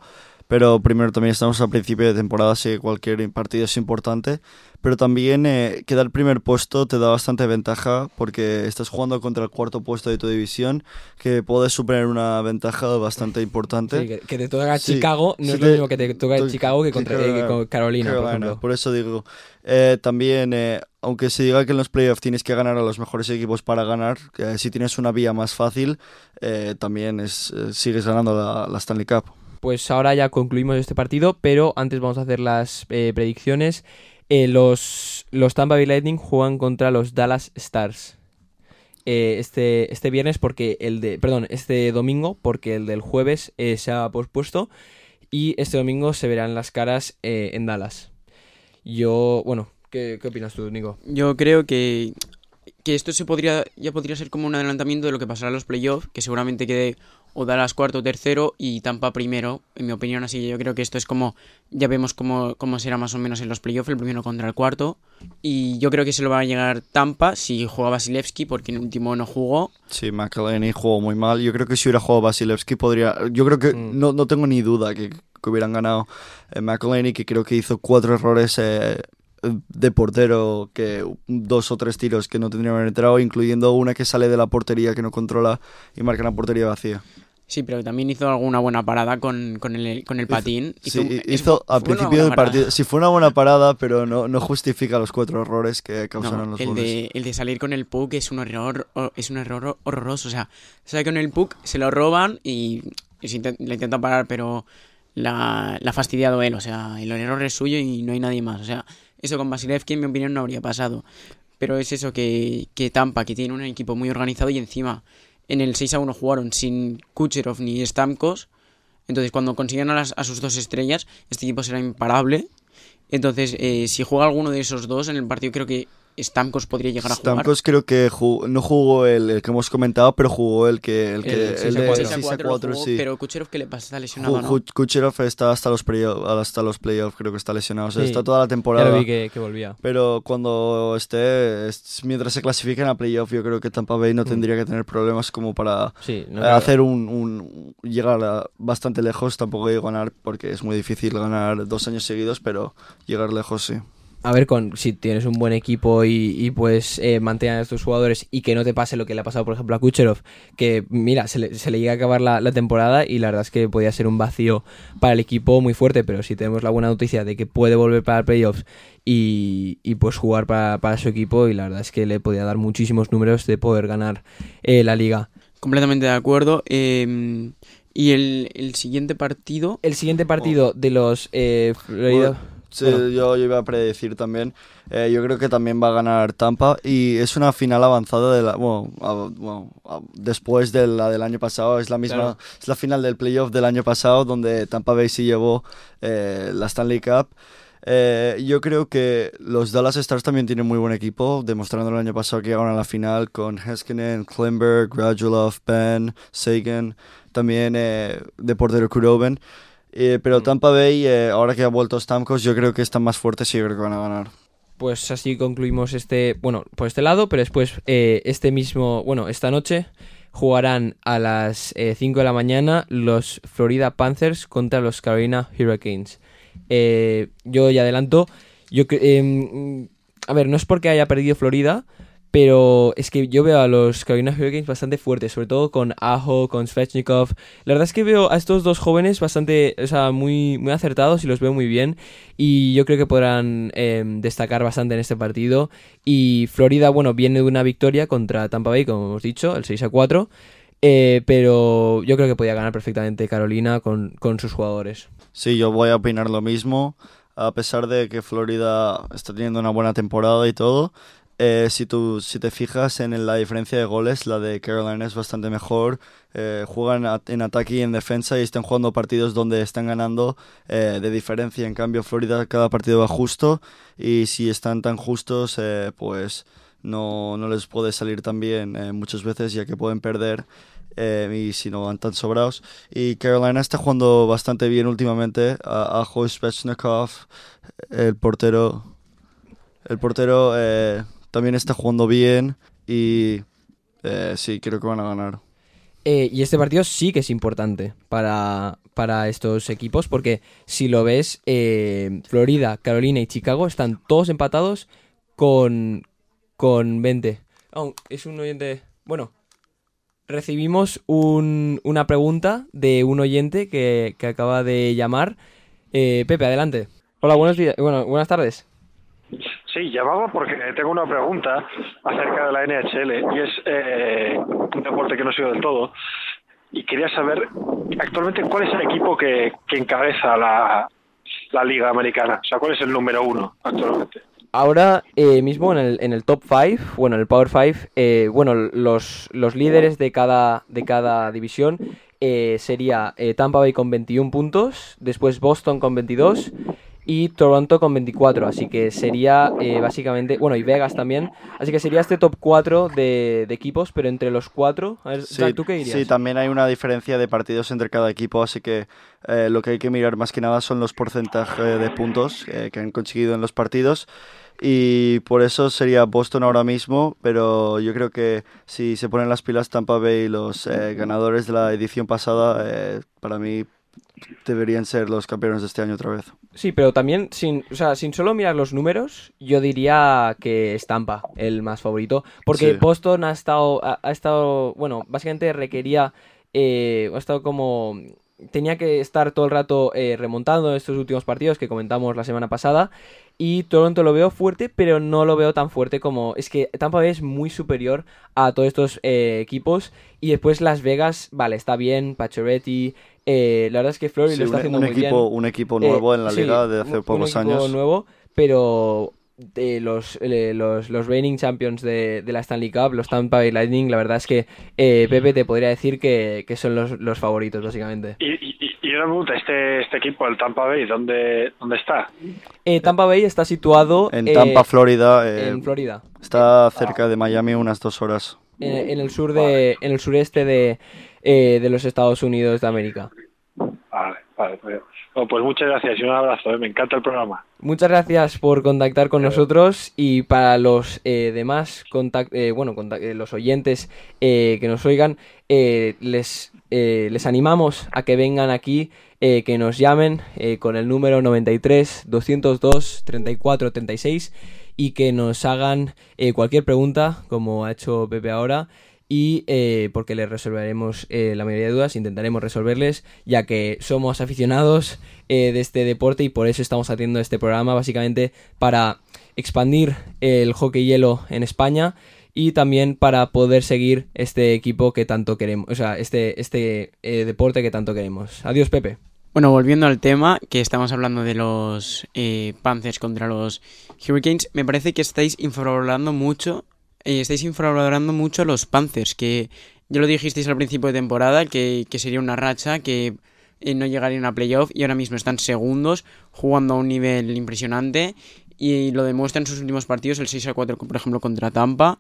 pero primero también estamos a principio de temporada, así que cualquier partido es importante, pero también eh, quedar primer puesto te da bastante ventaja porque estás jugando contra el cuarto puesto de tu división, que puedes superar una ventaja bastante importante. Sí, que, que te toca Sí, Chicago no sí es lo mismo que te toca to- Chicago que, contra, Carolina- eh, que Carolina, por Carolina, ejemplo. por eso digo. Eh, también, eh, aunque se diga que en los playoffs tienes que ganar a los mejores equipos para ganar, si tienes una vía más fácil, también es, sigues ganando la, la Stanley Cup. Pues ahora ya concluimos este partido, pero antes vamos a hacer las eh, predicciones. Eh, los, los Tampa Bay Lightning juegan contra los Dallas Stars. Eh, este, este viernes porque el de. Perdón, este domingo, porque el del jueves se ha pospuesto. Y este domingo se verán las caras en Dallas. Yo. Bueno, ¿qué, qué opinas tú, Nico? Yo creo que, que esto se podría ya podría ser como un adelantamiento de lo que pasará en los playoffs, que seguramente quede o Dallas cuarto o tercero y Tampa primero, en mi opinión, así que yo creo que esto es como, ya vemos cómo, cómo será más o menos en los playoffs, el primero contra el cuarto, y yo creo que se lo va a llegar Tampa si juega Vasilevsky, porque en el último no jugó, Sí, McElhinney jugó muy mal. Yo creo que si hubiera jugado Vasilevsky podría... Yo creo que Mm. no, no tengo ni duda que, que hubieran ganado eh, McElhinney, que creo que hizo cuatro errores eh, de portero que dos o tres tiros que no tendrían que haber entrado, incluyendo una que sale de la portería que no controla y marca la portería vacía. Sí, pero también hizo alguna buena parada con, con el, con el patín. Sí, un- hi- es- hizo al fue una principio del partido. Sí, fue una buena parada, pero no, no justifica los cuatro errores que No, causaron los el, goles. de, el de salir con el puck es un error es un error horroroso. O sea, sale con el puck, se lo roban y, y intent- le intenta parar, pero la, la ha fastidiado él. O sea, el error es suyo y no hay nadie más. O sea, eso con Vasilevski, en mi opinión, no habría pasado. Pero es eso que, que Tampa, que tiene un equipo muy organizado y encima en el 6 a 1 jugaron sin Kucherov ni Stamkos. Entonces, cuando consigan a, a sus dos estrellas, este equipo será imparable. Entonces, eh, si juega alguno de esos dos en el partido, creo que Stamkos podría llegar a jugar. Stamkos creo que jugó- no jugó el, el que hemos comentado, pero jugó el que el, que, El el, seis a de cuatro. 6 a 6 a 4 lo 4, jugó, sí. Pero Kucherov, ¿qué le pasa? Está lesionado, Kucherov está hasta los playoffs, hasta los playoffs, creo que está lesionado, o sea, Sí. está toda la Ya temporada. lo vi que, que volvía. Pero cuando esté, es- mientras se clasifiquen a playoff, yo creo que Tampa Bay Mm. no tendría que tener problemas como para Sí, no eh, hacer un, un- llegar a- bastante lejos. Tampoco digo ganar porque es muy difícil ganar dos años seguidos, pero llegar lejos sí. A ver, con, si tienes un buen equipo y, y pues eh, mantener a estos jugadores y que no te pase lo que le ha pasado, por ejemplo, a Kucherov, que mira, se le, se le llega a acabar la, la temporada y la verdad es que podía ser un vacío para el equipo muy fuerte, pero si tenemos la buena noticia de que puede volver para playoffs y, y pues jugar para, para su equipo y la verdad es que le podía dar muchísimos números de poder ganar eh, la liga. Completamente de acuerdo. eh, y el, el siguiente partido. El siguiente partido de los eh, Florida... Sí, Bueno. yo, yo iba a predecir también. Eh, yo creo que también va a ganar Tampa y es una final avanzada de la, bueno, a- bueno, a- después de la del año pasado. Es la misma, Claro. es la final del playoff del año pasado donde Tampa Bay sí llevó eh, la Stanley Cup. Eh, yo creo que los Dallas Stars también tienen muy buen equipo, demostrando el año pasado que llegaron a la final con Heskinen, Klimberg, Radulov, Ben, Sagan, también eh, de portero Kuroven. Eh, pero Tampa Bay, eh, ahora que ha vuelto Stamkos, yo creo que están más fuertes y yo creo que van a ganar. Pues así concluimos este, bueno, por este lado, pero después eh, este mismo, bueno, esta noche jugarán a las 5 de la mañana los Florida Panthers contra los Carolina Hurricanes. Eh, yo ya adelanto, yo em, a ver, no es porque haya perdido Florida, pero es que yo veo a los Carolina Hurricanes bastante fuertes, sobre todo con Ajo, con Svechnikov. La verdad es que veo a estos dos jóvenes bastante, o sea, muy, muy acertados y los veo muy bien. Y yo creo que podrán eh, destacar bastante en este partido. Y Florida, bueno, viene de una victoria contra Tampa Bay, como hemos dicho, el 6 a 4. eh, pero yo creo que podía ganar perfectamente Carolina con, con sus jugadores. Sí, yo voy a opinar lo mismo. A pesar de que Florida está teniendo una buena temporada y todo, eh, si, tú, si te fijas en la diferencia de goles, la de Carolina es bastante mejor. Eh, juegan en ataque y en defensa y están jugando partidos donde están ganando eh, de diferencia. En cambio, Florida cada partido va justo y si están tan justos, eh, pues no, no les puede salir tan bien eh, muchas veces ya que pueden perder eh, y si no van tan sobrados. Y Carolina está jugando bastante bien últimamente. A Ajo Svechnikov, el portero, el portero también está jugando bien y eh, sí, creo que van a ganar. Eh, y este partido sí que es importante para, para estos equipos porque si lo ves, eh, Florida, Carolina y Chicago están todos empatados con, con 20. Oh, es un oyente... Bueno, recibimos un- una pregunta de un oyente que, que acaba de llamar. Eh, Pepe, adelante. Hola, buenos días. Bueno, buenas tardes. Sí, llamaba porque tengo una pregunta acerca de la NHL y es eh, un deporte que no sigo del todo. Y quería saber actualmente cuál es el equipo que, que encabeza la, la Liga Americana. O sea, cuál es el número uno actualmente. Ahora eh, mismo en el, en el top 5, bueno, en el Power 5, bueno, los, los líderes de cada, de cada división eh, sería eh, Tampa Bay con 21 puntos, después Boston con 22 y Toronto con 24. Así que sería eh, básicamente, bueno, y Vegas también. Así que sería este top 4 de, de equipos, pero entre los cuatro, a ver, Zach, ¿tú qué dirías? sí, también hay una diferencia de partidos entre cada equipo, así que eh, lo que hay que mirar más que nada son los porcentajes de puntos eh, que han conseguido en los partidos. Y por eso sería Boston ahora mismo, pero yo creo que si se ponen las pilas Tampa Bay, los eh, ganadores de la edición pasada, eh, para mí deberían ser los campeones de este año otra vez. Sí, pero también, sin, o sea, sin solo mirar los números, yo diría que es Tampa el más favorito. Porque Sí. Boston ha estado, ha, ha estado, bueno, básicamente requería, eh, ha estado como, tenía que estar todo el rato eh, remontando estos últimos partidos que comentamos la semana pasada. Y Toronto lo veo fuerte, pero no lo veo tan fuerte como... Es que Tampa Bay es muy superior a todos estos eh, equipos. Y después Las Vegas, vale, está bien, Pacioretty... eh, la verdad es que Fleury Sí, lo está un, haciendo un muy bien. equipo, un equipo nuevo Eh, en la sí, liga de hace un- un pocos equipo años. nuevo, pero eh, los, eh, los, los reigning champions de, de la Stanley Cup, los Tampa Bay Lightning, la verdad es que eh, Pepe te podría decir que, que son los, los favoritos, básicamente. Y, y, y una pregunta, este, este equipo, el Tampa Bay, ¿dónde, dónde está? Eh, Tampa Bay está situado En eh, Tampa, Florida. eh, en Florida, Está cerca de Miami unas dos horas. en, en el sur de, en el sureste de, eh, de los Estados Unidos de América. Vale, vale. Pues, bueno, pues muchas gracias y un abrazo, ¿eh? me encanta el programa. Muchas gracias por contactar con nosotros y para los eh, demás contact- eh, bueno, contact- eh, los oyentes eh, que nos oigan, les, eh, les animamos a que vengan aquí, que nos llamen eh, con el número 93 202 34 36 y que nos hagan eh, cualquier pregunta, como ha hecho Pepe ahora, y eh, porque les resolveremos eh, la mayoría de dudas, intentaremos resolverles, ya que somos aficionados eh, de este deporte y por eso estamos haciendo este programa, básicamente para expandir el hockey hielo en España y también para poder seguir este equipo que tanto queremos, o sea, este, este deporte que tanto queremos. Adiós, Pepe. Bueno, volviendo al tema, que estamos hablando de los Panthers contra los Hurricanes, me parece que estáis infravalorando mucho, eh, estáis infravalorando mucho a los Panthers, que ya lo dijisteis al principio de temporada, que, que sería una racha, que eh, no llegarían a playoff y ahora mismo están segundos, jugando a un nivel impresionante y lo demuestra en sus últimos partidos, el 6 a 4, por ejemplo, contra Tampa.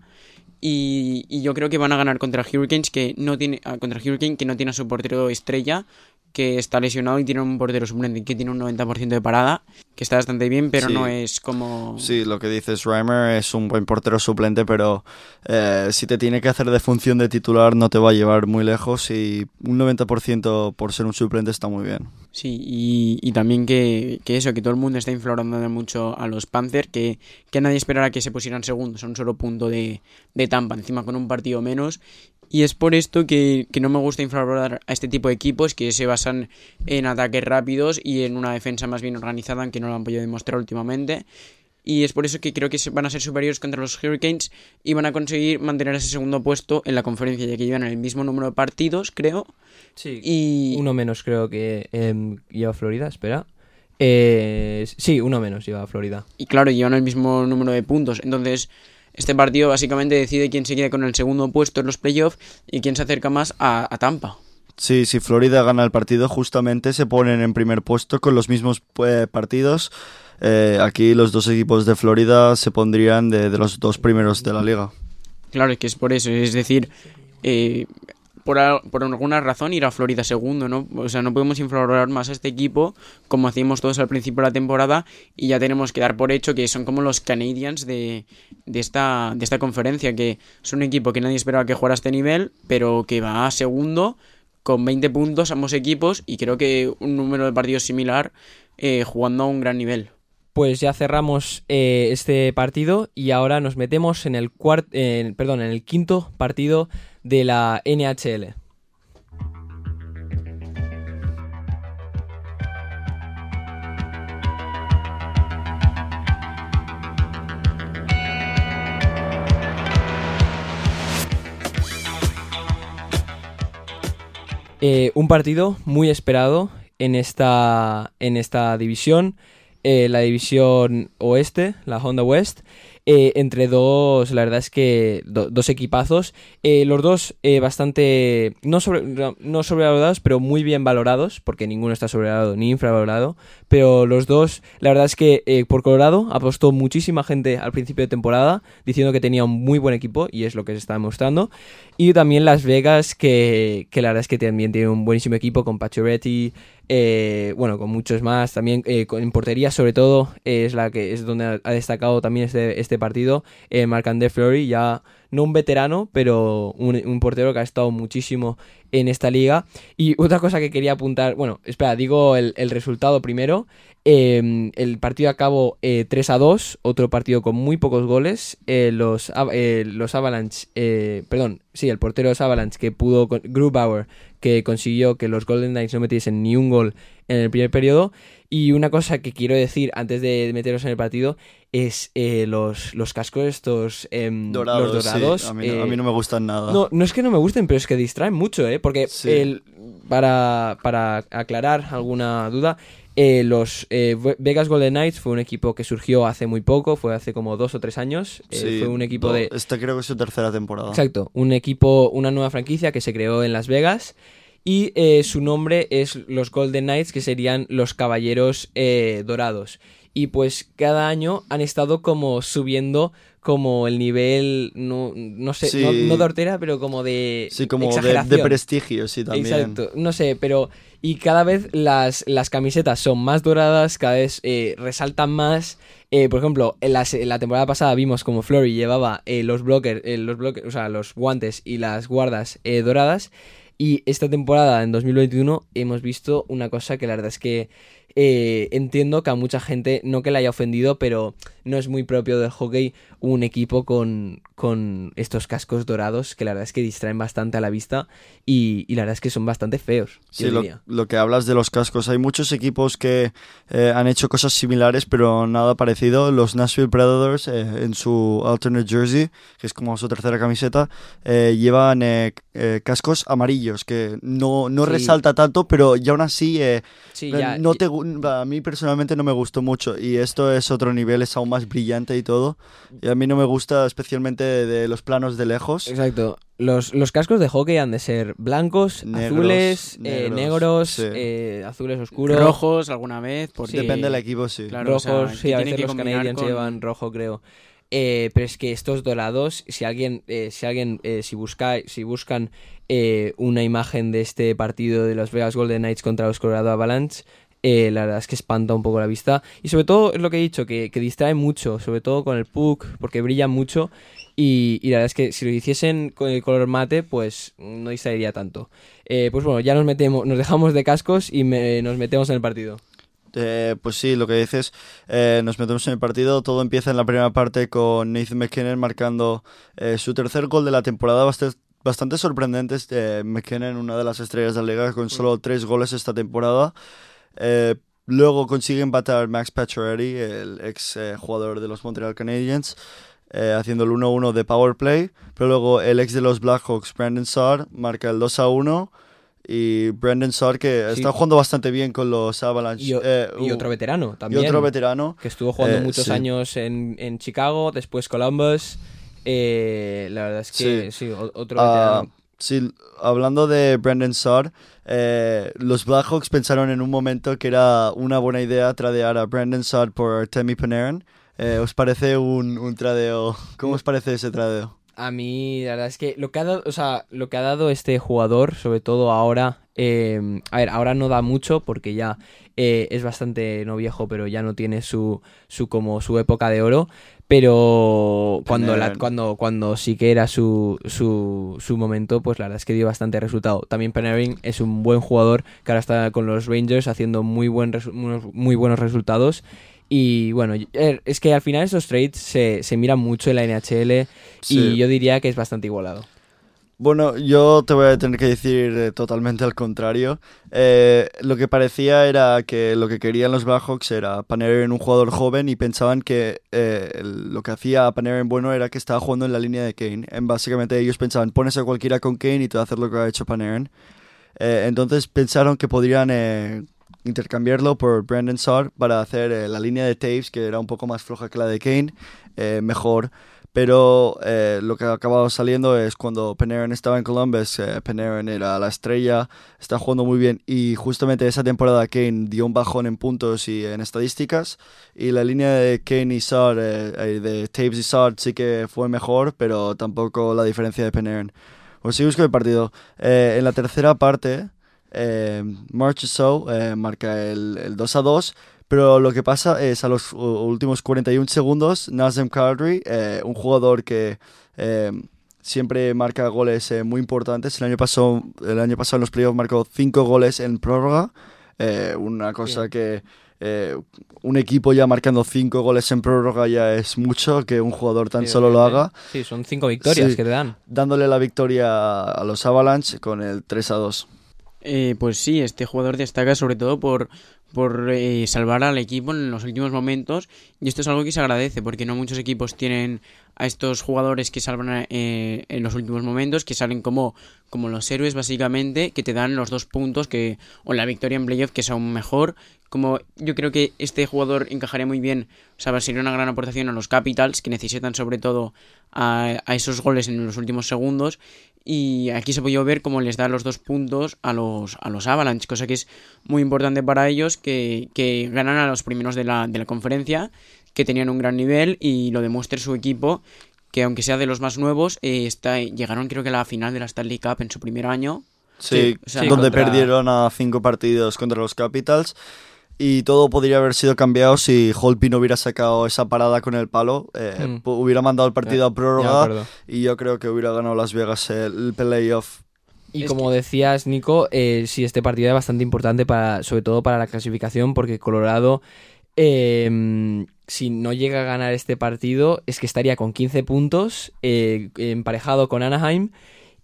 Y, y yo creo que van a ganar contra Hurricanes que no tiene ah, contra Hurricane que no tiene a su portero estrella que está lesionado y tiene un portero suplente que tiene un 90% de parada, que está bastante bien, pero Sí. no es como... Sí, lo que dices, Reimer es un buen portero suplente, pero eh, si te tiene que hacer de función de titular no te va a llevar muy lejos y un 90% por ser un suplente está muy bien. Sí, y, y también que, que eso, que todo el mundo está inflorando mucho a los Panthers, que, que nadie esperara que se pusieran segundos, a un solo punto de, de Tampa, encima con un partido menos. Y es por esto que, que no me gusta infravalorar a este tipo de equipos que se basan en ataques rápidos y en una defensa más bien organizada, aunque no lo han podido demostrar últimamente. Y es por eso que creo que van a ser superiores contra los Hurricanes y van a conseguir mantener ese segundo puesto en la conferencia, ya que llevan el mismo número de partidos, creo. Sí. Y Uno menos creo que em, lleva Florida, espera. Eh, sí, uno menos lleva Florida. y claro, llevan el mismo número de puntos. Entonces, este partido básicamente decide quién se queda con el segundo puesto en los playoffs y quién se acerca más a, a Tampa. Sí, si Florida gana el partido, justamente se ponen en primer puesto con los mismos eh, partidos. Eh, aquí los dos equipos de Florida se pondrían de, los dos primeros de la liga. Claro, es que es por eso. Es decir, eh, por, al- por alguna razón ir a Florida segundo, ¿no? O sea, no podemos infravalorar más a este equipo como hacíamos todos al principio de la temporada y ya tenemos que dar por hecho que son como los Canadiens de, esta, conferencia, que son un equipo que nadie esperaba que jugara a este nivel, pero que va a segundo con 20 puntos ambos equipos y creo que un número de partidos similar eh, jugando a un gran nivel. Pues ya cerramos eh, este partido y ahora nos metemos en el en- perdón, en el quinto partido de la NHL. Eh, un partido muy esperado en esta, en esta división, eh, la división oeste, la Honda West, eh, entre dos, la verdad es que do- dos equipazos, eh, los dos bastante, no, sobre, no- sobrevalorados, pero muy bien valorados, porque ninguno está sobrevalorado ni infravalorado, pero los dos, la verdad es que por Colorado apostó muchísima gente al principio de temporada, diciendo que tenía un muy buen equipo, y es lo que se está demostrando, y también Las Vegas, que, que la verdad es que también tiene un buenísimo equipo con Pacioretty, eh, bueno, con muchos más. También eh, en portería, sobre todo, es la que es donde ha, destacado también este, este partido. Eh, Marc-André ya no un veterano, pero un, portero que ha estado muchísimo en esta liga. Y otra cosa que quería apuntar, bueno, espera, digo el, resultado primero. Eh, el partido acabó eh, 3 a 2, otro partido con muy pocos goles. Eh, los, eh, los Avalanche, eh, perdón, sí, el portero de los Avalanche que pudo, Grubauer, que consiguió que los Golden Knights no metiesen ni un gol en el primer periodo. Y una cosa que quiero decir antes de meteros en el partido es eh, los, los cascos estos em, Dorados, los sí, dorados. a, mí, no- a eh, mí no me gustan nada. no, no es que no me gusten, pero es que distraen mucho, ¿eh? Porque Sí. el- para, para aclarar alguna duda, eh, los eh, Ve- Vegas Golden Knights fue un equipo que surgió hace muy poco, fue hace como dos o tres años. eh, Sí, fue un equipo no, de... Esta creo que es su tercera temporada. Exacto, un equipo, una nueva franquicia que se creó en Las Vegas y eh, su nombre es los Golden Knights, que serían los Caballeros eh, Dorados. Y pues cada año han estado como subiendo como el nivel, no, no sé, Sí. no, no de hortera, pero como de Sí, como de, exageración. de prestigio, sí, también. Exacto, no sé, pero y cada vez las, las camisetas son más doradas, cada vez eh, resaltan más. Eh, por ejemplo, en la, en la temporada pasada vimos como Flurry llevaba eh, los blockers, los blockers, o sea, los guantes y las guardas doradas. Y esta temporada, en 2021, hemos visto una cosa que la verdad es que eh, entiendo que a mucha gente, no que le haya ofendido, pero no es muy propio del hockey un equipo con, con estos cascos dorados que la verdad es que distraen bastante a la vista y, y la verdad es que son bastante feos. Sí, lo, lo que hablas de los cascos. Hay muchos equipos que eh, han hecho cosas similares, pero nada parecido. Los Nashville Predators, eh, en su alternate jersey, que es como su tercera camiseta, llevan cascos amarillos, que no, no Sí. resalta tanto, pero ya aún así eh, Sí, Eh, ya, no te, a mí personalmente no me gustó mucho y esto es otro nivel, es aún más brillante y todo. Y a mí no me gusta especialmente de, de los planos de lejos. Exacto. Los, los cascos de hockey han de ser blancos, Negros, azules, eh, negros, sí. eh, azules oscuros. Rojos alguna vez, por Sí. Depende del equipo, sí. Claro. o sea, rojos, sí, a veces los Canadiens con- llevan rojo, creo. Eh, pero es que estos dorados, si alguien, eh, si alguien, eh, si busca, si buscan eh, una imagen de este partido de los Vegas Golden Knights contra los Colorado Avalanche, eh, la verdad es que espanta un poco la vista. Y sobre todo, es lo que he dicho, que, que distrae mucho, sobre todo con el puck, porque brillan mucho. Y, y la verdad es que si lo hiciesen con el color mate, pues no distraería tanto. Eh, pues bueno, ya nos metemos, nos dejamos de cascos y me- nos metemos en el partido. Eh, pues sí, lo que dices, eh, nos metemos en el partido. Todo empieza en la primera parte con Nathan McKinnon marcando eh, su tercer gol de la temporada. Bastante, bastante sorprendente. este, McKinnon, una de las estrellas de la liga, con solo tres goles esta temporada. Eh, luego consigue empatar Max Pacioretty, el ex jugador de los Montreal Canadiens, eh, haciendo el 1-1 de power play. Pero luego el ex de los Blackhawks, Brandon Saar, marca el 2-1. Y Brandon Saar, que Sí. está jugando bastante bien con los Avalanche. Y, eh, y uh, otro veterano y también. otro veterano. que estuvo jugando Eh, muchos sí. años en, en Chicago, después Columbus. Eh, la verdad es que sí, o- otro Ah, veterano. sí, hablando de Brandon Saar, eh, los Blackhawks pensaron en un momento que era una buena idea tradear a Brandon Saar por Temi Panarin. ¿Os parece un, un tradeo? ¿Cómo os parece ese tradeo? A mí, la verdad es que lo que ha dado, o sea, lo que ha dado este jugador, sobre todo ahora, eh, a ver, ahora no da mucho porque ya eh, es bastante no viejo, pero ya no tiene su, su como su época de oro. Pero cuando, la, cuando, cuando sí que era su, su, su momento, pues la verdad es que dio bastante resultado. También Panarin es un buen jugador que ahora está con los Rangers haciendo muy, buen muy buenos resultados. Y bueno, er, es que al final esos trades se, se miran mucho en la NHL Sí. y yo diría que es bastante igualado. Bueno, yo te voy a tener que decir eh, totalmente al contrario. Eh, lo que parecía era que lo que querían los Blackhawks era Panarin un jugador joven y pensaban que eh, lo que hacía Panarin bueno era que estaba jugando en la línea de Kane. En, básicamente ellos pensaban, pones a cualquiera con Kane y te va a hacer lo que ha hecho Panarin. Eh, entonces pensaron que podrían intercambiarlo por Brandon Saar para hacer eh, la línea de Taves, que era un poco más floja que la de Kane, eh, mejor. Pero eh, lo que ha acabado saliendo es cuando Panarin estaba en Columbus, Panarin era la estrella, está jugando muy bien y justamente esa temporada Kane dio un bajón en puntos y en estadísticas y la línea de Kane y Saar, de Taves y Saar sí que fue mejor, pero tampoco la diferencia de Panarin. Pues sí, busco el partido. En la tercera parte, eh, Marchessault eh, marca el, el 2 a 2, pero lo que pasa es a los últimos 41 segundos, Nazem Kadri, eh, un jugador que eh, siempre marca goles eh, muy importantes. El año pasado, el año pasado en los playoffs marcó cinco goles en prórroga, eh, una cosa que un equipo ya marcando cinco goles en prórroga ya es mucho que un jugador tan Sí, solo lo haga, Sí, son cinco victorias Sí. que te dan. dándole la victoria a los Avalanche con el 3 a 2. Eh, pues sí, este jugador destaca sobre todo por, por eh, salvar al equipo en los últimos momentos y esto es algo que se agradece porque no muchos equipos tienen a estos jugadores que salvan eh, en los últimos momentos, que salen como, como los héroes básicamente, que te dan los dos puntos que o la victoria en playoff que es aún mejor. Como yo creo que este jugador encajaría muy bien, o sea, sería una gran aportación a los Capitals que necesitan sobre todo a, a esos goles en los últimos segundos y aquí se puede ver cómo les da los dos puntos a los, a los Avalanche, cosa que es muy importante para ellos, que, que ganan a los primeros de la, de la conferencia, que tenían un gran nivel y lo demuestre su equipo, que aunque sea de los más nuevos, eh, está, llegaron creo que a la final de la Stanley Cup en su primer año. Sí, o sea, donde contra- perdieron a cinco partidos contra los Capitals. Y todo podría haber sido cambiado si Holtby no hubiera sacado esa parada con el palo. eh, Mm. pu- Hubiera mandado el partido a prórroga. y yo creo que hubiera ganado Las Vegas el playoff. Y Es como decías, Nico, eh, sí, este partido es bastante importante, para, sobre todo para la clasificación, porque Colorado, eh, si no llega a ganar este partido, es que estaría con 15 puntos, eh, emparejado con Anaheim,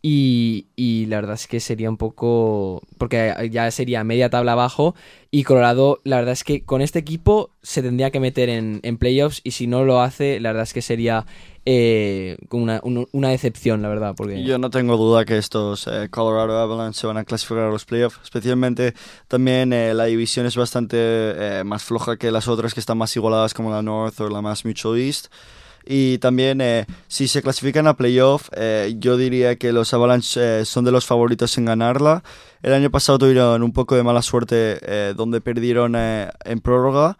y, la verdad es que sería un poco, porque ya sería media tabla abajo, y Colorado, la verdad es que con este equipo se tendría que meter en, playoffs, y si no lo hace, la verdad es que sería eh, una, un- una decepción, la verdad, porque... Yo no tengo duda que estos eh, Colorado Avalanche se van a clasificar a los playoffs. Especialmente también eh, la división es bastante más floja que las otras que están más igualadas como la North o la más Mutual East. Y también eh, si se clasifican a playoff, eh, yo diría que los Avalanche eh, son de los favoritos en ganarla. El año pasado tuvieron un poco de mala suerte eh, donde perdieron en prórroga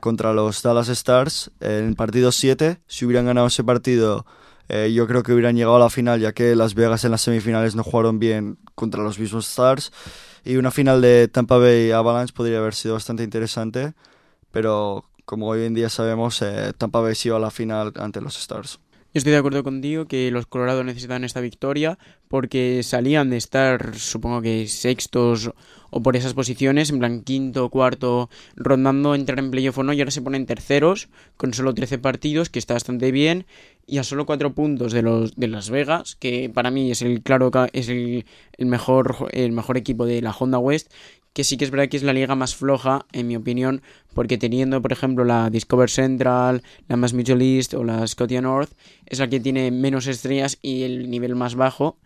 contra los Dallas Stars en partido 7. Si hubieran ganado ese partido, yo creo que hubieran llegado a la final, ya que Las Vegas en las semifinales no jugaron bien contra los mismos Stars. Y una final de Tampa Bay Avalanche podría haber sido bastante interesante, pero como hoy en día sabemos, eh, Tampa Bay a la final ante los Stars. Yo estoy de acuerdo contigo que los Colorado necesitan esta victoria porque salían de estar, supongo que sextos o por esas posiciones, en plan quinto, cuarto, rondando entrar en playoff o no, y ahora se ponen terceros con solo 13 partidos, que está bastante bien, y a solo 4 puntos de los de Las Vegas, que para mí es el claro es el, el mejor el mejor equipo de la Honda West, que sí que es verdad que es la liga más floja, en mi opinión, porque teniendo, por ejemplo, la Discover Central, la más Mutual East o la Scotia North, es la que tiene menos estrellas y el nivel más bajo,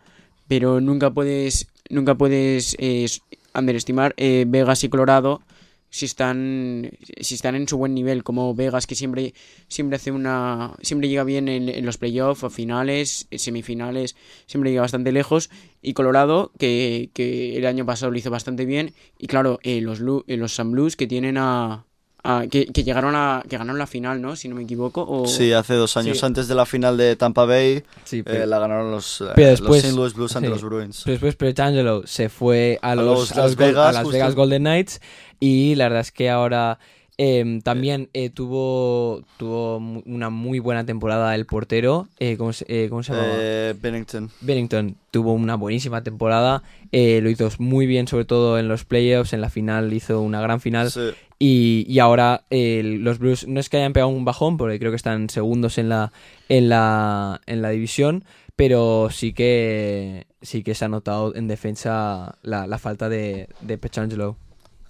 pero nunca puedes, nunca puedes eh, underestimar eh, Vegas y Colorado si están si están en su buen nivel como Vegas que siempre siempre hace una siempre llega bien en, en los playoffs o finales semifinales siempre llega bastante lejos. Y Colorado que, que el año pasado lo hizo bastante bien. Y claro eh, los eh, los Sun Blues que tienen a, a- que, que llegaron a que ganaron la final no si no me equivoco o Sí, hace dos años Sí. antes de la final de Tampa Bay, Sí, eh, la ganaron los, eh, Pero los después- St. Louis Blues ante sí. los Bruins. Pero después Petrangelo se fue a, los, los a Las los a. Vegas Golden Knights y la verdad es que ahora em, también eh, tuvo tuvo una muy buena temporada el portero eh, ¿cómo, se, eh, cómo se llamaba? Eh, Bennington. Bennington tuvo una buenísima temporada eh, lo hizo muy bien sobre todo en los playoffs en la final hizo una gran final Sí. y, y ahora los Blues no es que hayan pegado un bajón, porque creo que están segundos en la, en la, en la división, pero sí que sí que se ha notado en defensa la, la falta de, de Petrangelo.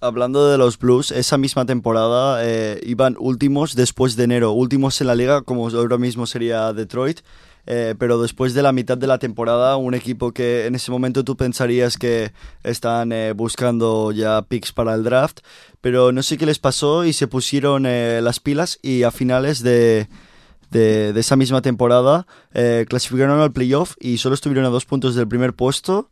Hablando de los Blues, esa misma temporada eh, iban últimos después de enero, últimos en la liga, como ahora mismo sería Detroit. eh, pero después de la mitad de la temporada, un equipo que en ese momento tú pensarías que están eh, buscando ya picks para el draft, pero no sé qué les pasó y se pusieron las pilas y a finales de, de, de esa misma temporada clasificaron al playoff y solo estuvieron a dos puntos del primer puesto.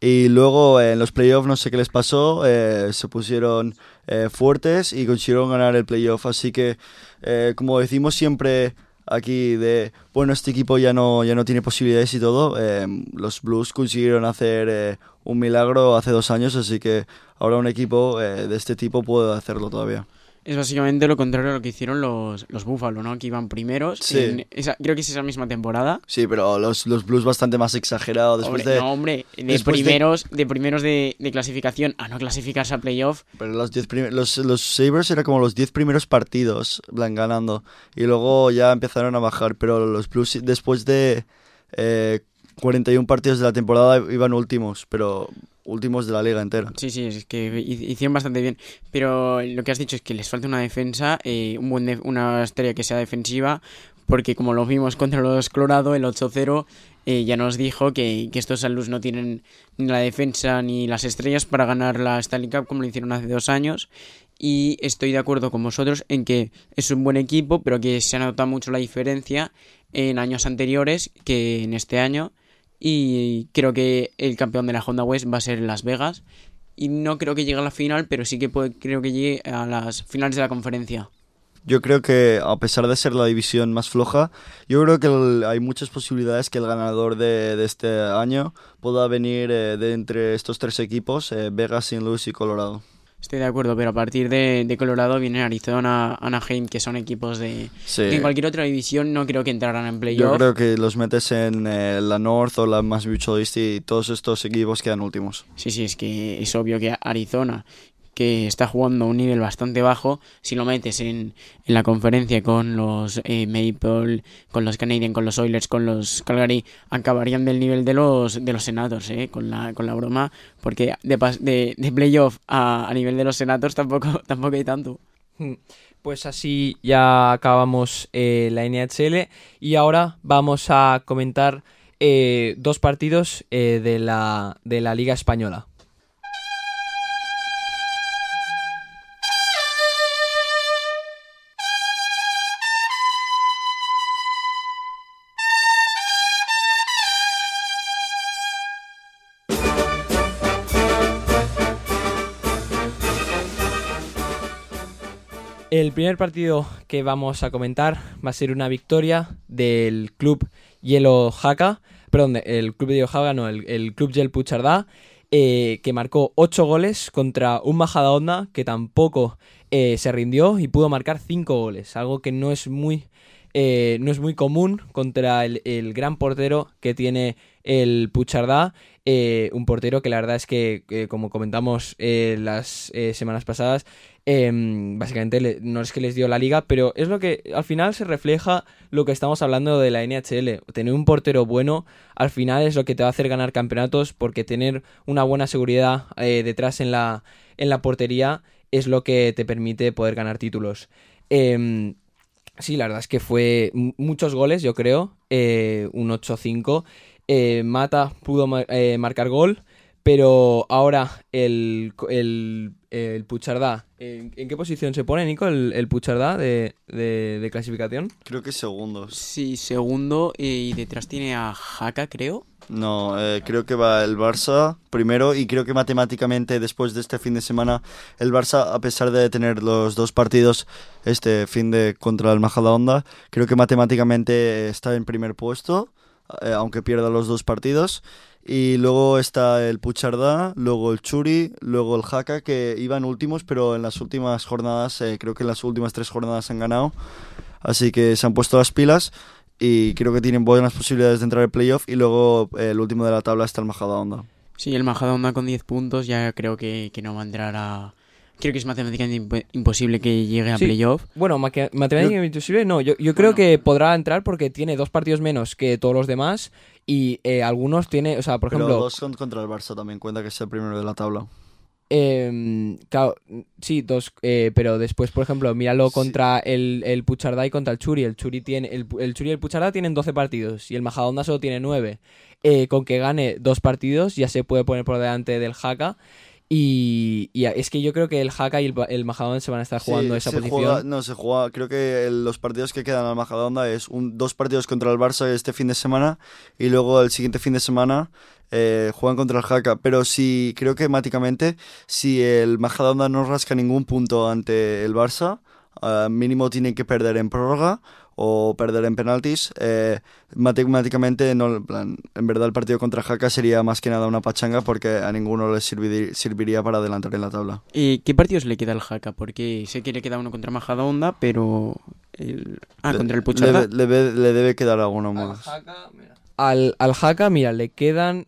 Y luego eh, en los playoffs no sé qué les pasó, eh, se pusieron eh, fuertes y consiguieron ganar el playoff. Así que, eh, como decimos siempre aquí de, bueno, este equipo ya no, ya no tiene posibilidades y todo, eh, los Blues consiguieron hacer un milagro hace dos años, así que ahora un equipo de este tipo puede hacerlo todavía. Es básicamente lo contrario a lo que hicieron los, los Buffalo, ¿no? Que iban primeros. Sí. en esa- creo que es esa misma temporada. Sí, pero los, los Blues bastante más exagerados después hombre, de... no, hombre, de primeros, de, primeros de, de clasificación a no clasificarse a playoff. Pero los, diez los, los Sabres era como los 10 primeros partidos van ganando. Y luego ya empezaron a bajar. Pero los Blues después de eh, 41 partidos de la temporada iban últimos. Pero últimos de la liga entera. Sí, sí, es que hi- hicieron bastante bien. Pero lo que has dicho es que les falta una defensa, eh, un buen def- una estrella que sea defensiva, porque como lo vimos contra los Colorado, el 8-0 eh, ya nos dijo que, que estos Salus no tienen ni la defensa ni las estrellas para ganar la Stanley Cup como lo hicieron hace dos años. Y estoy de acuerdo con vosotros en que es un buen equipo, pero que se ha notado mucho la diferencia en años anteriores que en este año. Y creo que el campeón de la Honda West va a ser Las Vegas. Y no creo que llegue a la final, pero sí que puede- creo que llegue a las finales de la conferencia. Yo creo que a pesar de ser la división más floja, yo creo que hay muchas posibilidades que el ganador de, de este año pueda venir eh, de entre estos tres equipos, eh, Vegas, St. Louis y Colorado. Estoy de acuerdo, pero a partir de, de Colorado viene Arizona, Anaheim, que son equipos de... Sí. que en cualquier otra división no creo que entraran en Yo playoff. creo que los metes en eh, la North o la East y todos estos equipos quedan últimos. Sí, sí, es que es obvio que Arizona, que está jugando a un nivel bastante bajo, si lo metes en, en la conferencia con los eh, Maple, con los Canadiens, con los Oilers, con los Calgary, acabarían del nivel de los de los Senators, eh, con la con la broma, porque de, de, de playoff a, a nivel de los Senators tampoco, tampoco hay tanto. Mm, Pues así ya acabamos eh, la NHL y ahora vamos a comentar eh, dos partidos de, la, de la Liga Española. Primer partido que vamos a comentar va a ser una victoria del club Hielo Jaca, perdón, el club de Hielo no, el, el club Gel Puchardá, eh, que marcó 8 goles contra un Majadahonda que tampoco eh, se rindió y pudo marcar 5 goles, algo que no es muy, eh, no es muy común contra el, el gran portero que tiene el Puchardá, eh, un portero que la verdad es que, como comentamos eh, las semanas pasadas, em, básicamente no es que les dio la liga, pero es lo que al final se refleja lo que estamos hablando de la NHL. Tener un portero bueno al final es lo que te va a hacer ganar campeonatos porque tener una buena seguridad detrás en la, en la portería es lo que te permite poder ganar títulos. Em, sí, la verdad es que fue muchos goles, yo creo, eh, un 8-5. Eh, Mata pudo mar- eh, marcar gol, pero ahora el, el, el Puchardá, ¿en, en qué posición se pone, Nico, el, el Puchardá de, de, de clasificación? Creo que segundos. Sí, segundo y detrás tiene a Jaca, creo. No, eh, creo que va el Barça primero y creo que matemáticamente después de este fin de semana el Barça, a pesar de tener los dos partidos este fin de contra el Majadahonda, creo que matemáticamente está en primer puesto, eh, aunque pierda los dos partidos. Y luego está el Puchardá, luego el Churi, luego el Jaca, que iban últimos, pero en las últimas jornadas, eh, creo que en las últimas tres jornadas han ganado. Así que se han puesto las pilas y creo que tienen buenas posibilidades de entrar al playoff. Y luego eh, el último de la tabla está el Majadahonda. Sí, el Majadahonda con 10 puntos ya creo que, que no va a entrar a... Creo que es matemáticamente imp- imposible que llegue a Sí. playoff. Bueno, matemáticamente imposible, no. Yo, yo creo Bueno. que podrá entrar porque tiene dos partidos menos que todos los demás y eh, algunos tiene, o sea, por Pero ejemplo, dos son contra el Barça también, cuenta que es el primero de la tabla. Claro, sí, dos, eh, pero después, por ejemplo, míralo Sí. contra el, el Puchardá y contra el Churi. El Churi, tiene, el, el Churi y el Puchardá tienen 12 partidos y el Majadahonda solo tiene 9. Eh, con que gane dos partidos ya se puede poner por delante del Jaca. Y, y es que yo creo que el Jaca y el, el Majadahonda se van a estar jugando Sí, esa se posición. juega- no, se juega. Creo que el- los partidos que quedan al Majadahonda es un, dos partidos contra el Barça este fin de semana y luego el siguiente fin de semana eh, juegan contra el Jaca. Pero si creo que máticamente, si el Majadahonda no rasca ningún punto ante el Barça, ah, mínimo tienen que perder en prórroga o perder en penaltis, eh, matemáticamente no, en, plan, en verdad el partido contra Jaca sería más que nada una pachanga porque a ninguno le serviría para adelantar en la tabla. Eh, ¿Qué partidos le queda al Jaca? Porque sé que le queda uno contra Majadahonda, pero... El... Ah, Le- contra el le, Pucharda. le le debe quedar alguno más. Al, al Jaca, mira, le quedan...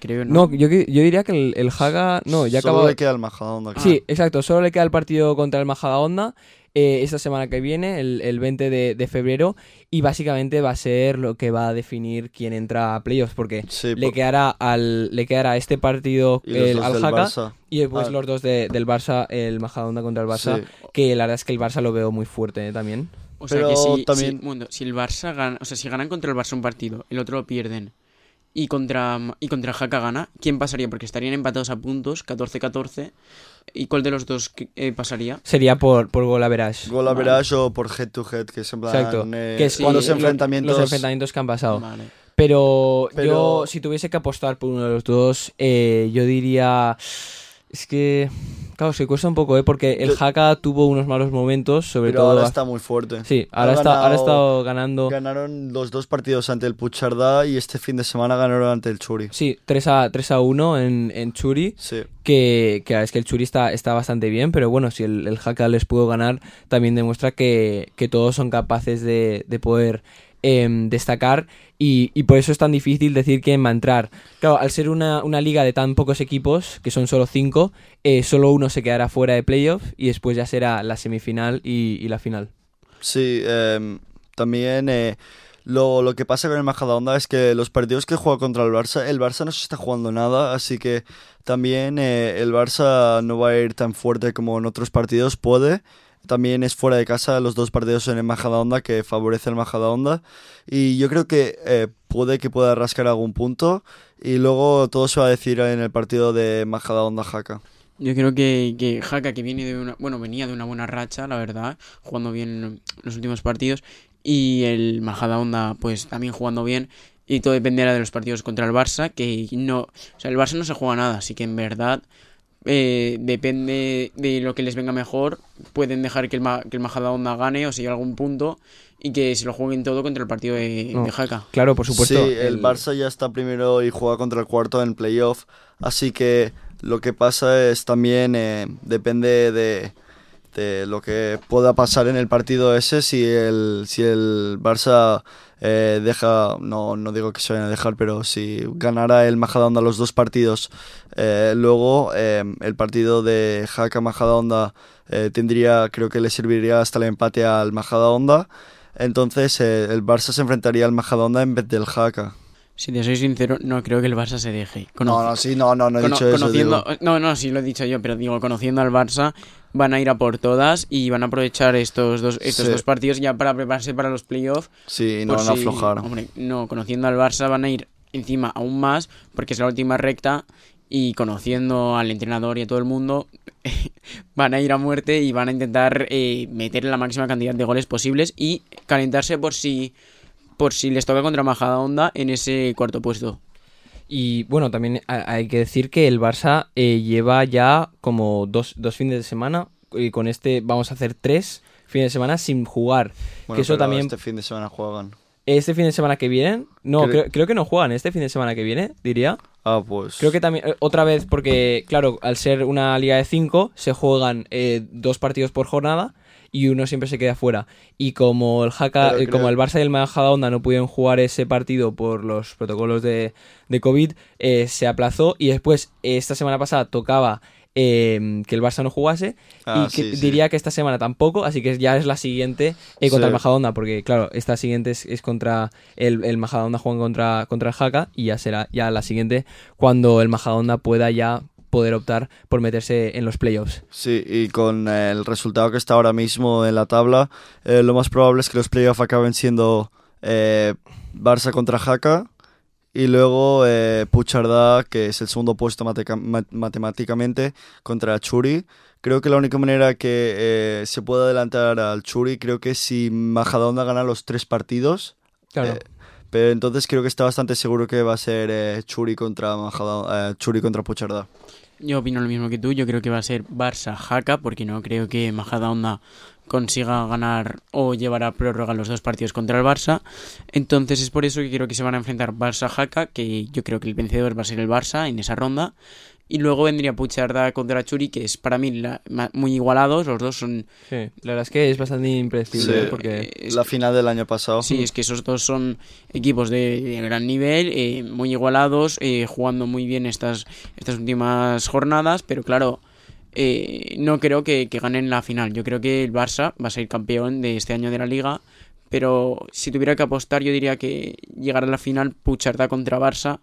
Creo, ¿no? No, yo, yo diría que el, el Jaca... No, ya Solo acabó... le queda el Majadahonda. creo. Sí, exacto. Solo le queda el partido contra el Majadahonda eh, esta semana que viene, el, el 20 de, de febrero, y básicamente va a ser lo que va a definir quién entra a playoffs, porque Sí, le por- quedará al le quedará este partido el, al Jaca y después Ah. los dos de- del Barça, el Majadahonda contra el Barça, Sí. que la verdad es que el Barça lo veo muy fuerte eh, también. O sea Pero que si, también- si- bueno, si el Barça gana, o sea, si ganan contra el Barça un partido, el otro lo pierden y contra y contra Jaca gana, ¿quién pasaría? Porque estarían empatados a puntos, 14-14. ¿Y cuál de los dos eh, pasaría? Sería por, por gol average. Gol average o por head to head, que es en plan. Exacto. eh, que sí, los lo- enfrentamientos. los enfrentamientos que han pasado. Vale. Pero, Pero- yo, si tuviese que apostar por uno de los dos, eh, yo diría. Es que. Claro, se cuesta un poco, ¿eh? Porque el Haka tuvo unos malos momentos, sobre pero todo. ahora está muy fuerte. Sí, Ha ahora, está, ahora ha estado ganando. Ganaron los dos partidos ante el Puchardá y este fin de semana ganaron ante el Churi. Sí, 3 a, 3 a 1 en, en Churi. Sí. Que, que es que el Churi está, está bastante bien, pero bueno, si el, el Haka les pudo ganar, también demuestra que, que todos son capaces de, de poder em, destacar y, y por eso es tan difícil decir quién va a entrar. Claro, al ser una, una liga de tan pocos equipos, que son solo cinco, eh, solo uno se quedará fuera de playoff y después ya será la semifinal y, la final. Sí, em, también eh, lo, lo que pasa con el Majadahonda es que los partidos que juega contra el Barça, el Barça no se está jugando nada, así que también eh, el Barça no va a ir tan fuerte como en otros partidos, puede. También es fuera de casa los dos partidos en el Majadahonda que favorece el Majadahonda. Y yo creo que eh, puede que pueda rascar algún punto. Y luego todo se va a decir en el partido de Majadahonda-Jaca. Yo creo que, que Jaca, que viene de una, bueno, venía de una buena racha, la verdad, jugando bien los últimos partidos, y el Majadahonda, pues también jugando bien, y todo dependerá de los partidos contra el Barça, que no, o sea, el Barça no se juega nada, así que en verdad eh, depende de lo que les venga mejor, pueden dejar que el, Ma- que el Majadahonda gane o siga algún punto, y que se lo jueguen todo contra el partido de, No. de Jaca. Claro, por supuesto. Sí, el Barça ya está primero y juega contra el cuarto en playoff. Así que lo que pasa es también eh, depende de, lo que pueda pasar en el partido ese. Si el, si el Barça eh, deja, no, no digo que se vayan a dejar, pero si ganara el Majadahonda los dos partidos, eh, luego eh, el partido de Jaca Majadahonda tendría, creo que le serviría hasta el empate al Majadahonda. Entonces el Barça se enfrentaría al Majadahonda en vez del Jaca. Si te soy sincero, no creo que el Barça se deje. No, Conoce- no, sí, no, no, no he Cono- dicho eso. digo. no, no, sí lo he dicho yo, pero digo, conociendo al Barça, van a ir a por todas y van a aprovechar estos dos, estos Sí. dos partidos ya para prepararse para los playoffs. Sí, no van a aflojar. Hombre, no, conociendo al Barça van a ir encima aún más porque es la última recta y conociendo al entrenador y a todo el mundo van a ir a muerte y van a intentar eh, meter la máxima cantidad de goles posibles y calentarse por si por si les toca contra Majadahonda en ese cuarto puesto. Y bueno, también ha- hay que decir que el Barça eh, lleva ya como dos, dos fines de semana y con este vamos a hacer tres fines de semana sin jugar. Bueno, que eso pero también... Este fin de semana juegan. Este fin de semana que viene... No, Cre- creo, creo que no juegan este fin de semana que viene, diría. Ah, pues. Creo que también, eh, otra vez, porque, claro, al ser una liga de cinco, se juegan eh, dos partidos por jornada y uno siempre se queda fuera. Y como el Haka, eh, como el Barça y el Majadahonda no pudieron jugar ese partido por los protocolos de, de COVID, eh, se aplazó y después, eh, esta semana pasada, tocaba eh, que el Barça no jugase Ah, y que sí, sí. diría que esta semana tampoco, así que ya es la siguiente eh, contra Sí. el Majadahonda, porque claro, esta siguiente es, es contra el, el Majadahonda juegan contra, contra el Haka y ya será ya la siguiente cuando el Majadahonda pueda ya poder optar por meterse en los playoffs. Sí, y con el resultado que está ahora mismo en la tabla, eh, lo más probable es que los playoffs acaben siendo eh, Barça contra Jaca y luego eh, Puchardá, que es el segundo puesto matemáticamente, contra Churi. Creo que la única manera que eh, se puede adelantar al Churi, creo que es si Majadahonda gana los tres partidos. Claro. Eh, Pero entonces creo que está bastante seguro que va a ser eh, Churi contra Majada- eh, Churi contra Puigcerdá. Yo opino lo mismo que tú, yo creo que va a ser Barça-Jaca, porque no creo que Majadahonda consiga ganar o llevar a prórroga los dos partidos contra el Barça. Entonces es por eso que creo que se van a enfrentar Barça-Jaca, que yo creo que el vencedor va a ser el Barça en esa ronda. Y luego vendría Pucharda contra Churi, que es para mí la- muy igualados, los dos son... Sí, la verdad es que es bastante impredecible, Sí. ¿eh? porque es- La final del año pasado. Sí, es que esos dos son equipos de, de gran nivel, eh, muy igualados, eh, jugando muy bien estas, estas últimas jornadas, pero claro, eh, no creo que, que ganen la final. Yo creo que el Barça va a ser campeón de este año de la liga, pero si tuviera que apostar yo diría que llegará a la final Pucharda contra Barça,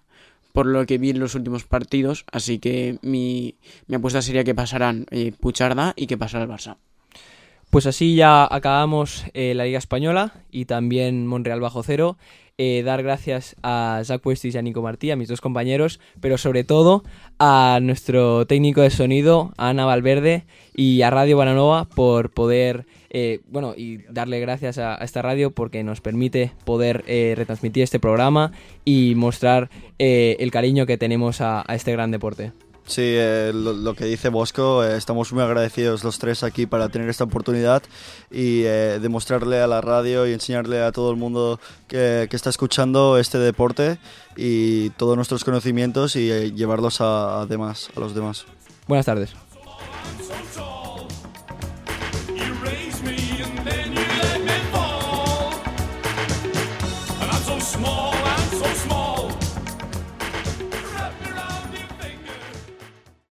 por lo que vi en los últimos partidos, así que mi, mi apuesta sería que pasarán eh, Pucharda y que pasará el Barça. Pues así ya acabamos eh, la Liga Española y también Monreal bajo cero. Eh, dar gracias a Zach Westis y a Nico Martí, a mis dos compañeros, pero sobre todo a nuestro técnico de sonido, a Ana Valverde y a Radio Bananova por poder, eh, bueno, y darle gracias a, a esta radio porque nos permite poder eh, retransmitir este programa y mostrar eh, el cariño que tenemos a- a este gran deporte. Sí, eh, lo, lo que dice Bosco, eh, estamos muy agradecidos los tres aquí para tener esta oportunidad y eh, demostrarle a la radio y enseñarle a todo el mundo que, que está escuchando este deporte y todos nuestros conocimientos y eh, llevarlos a, a demás, a los demás. Buenas tardes.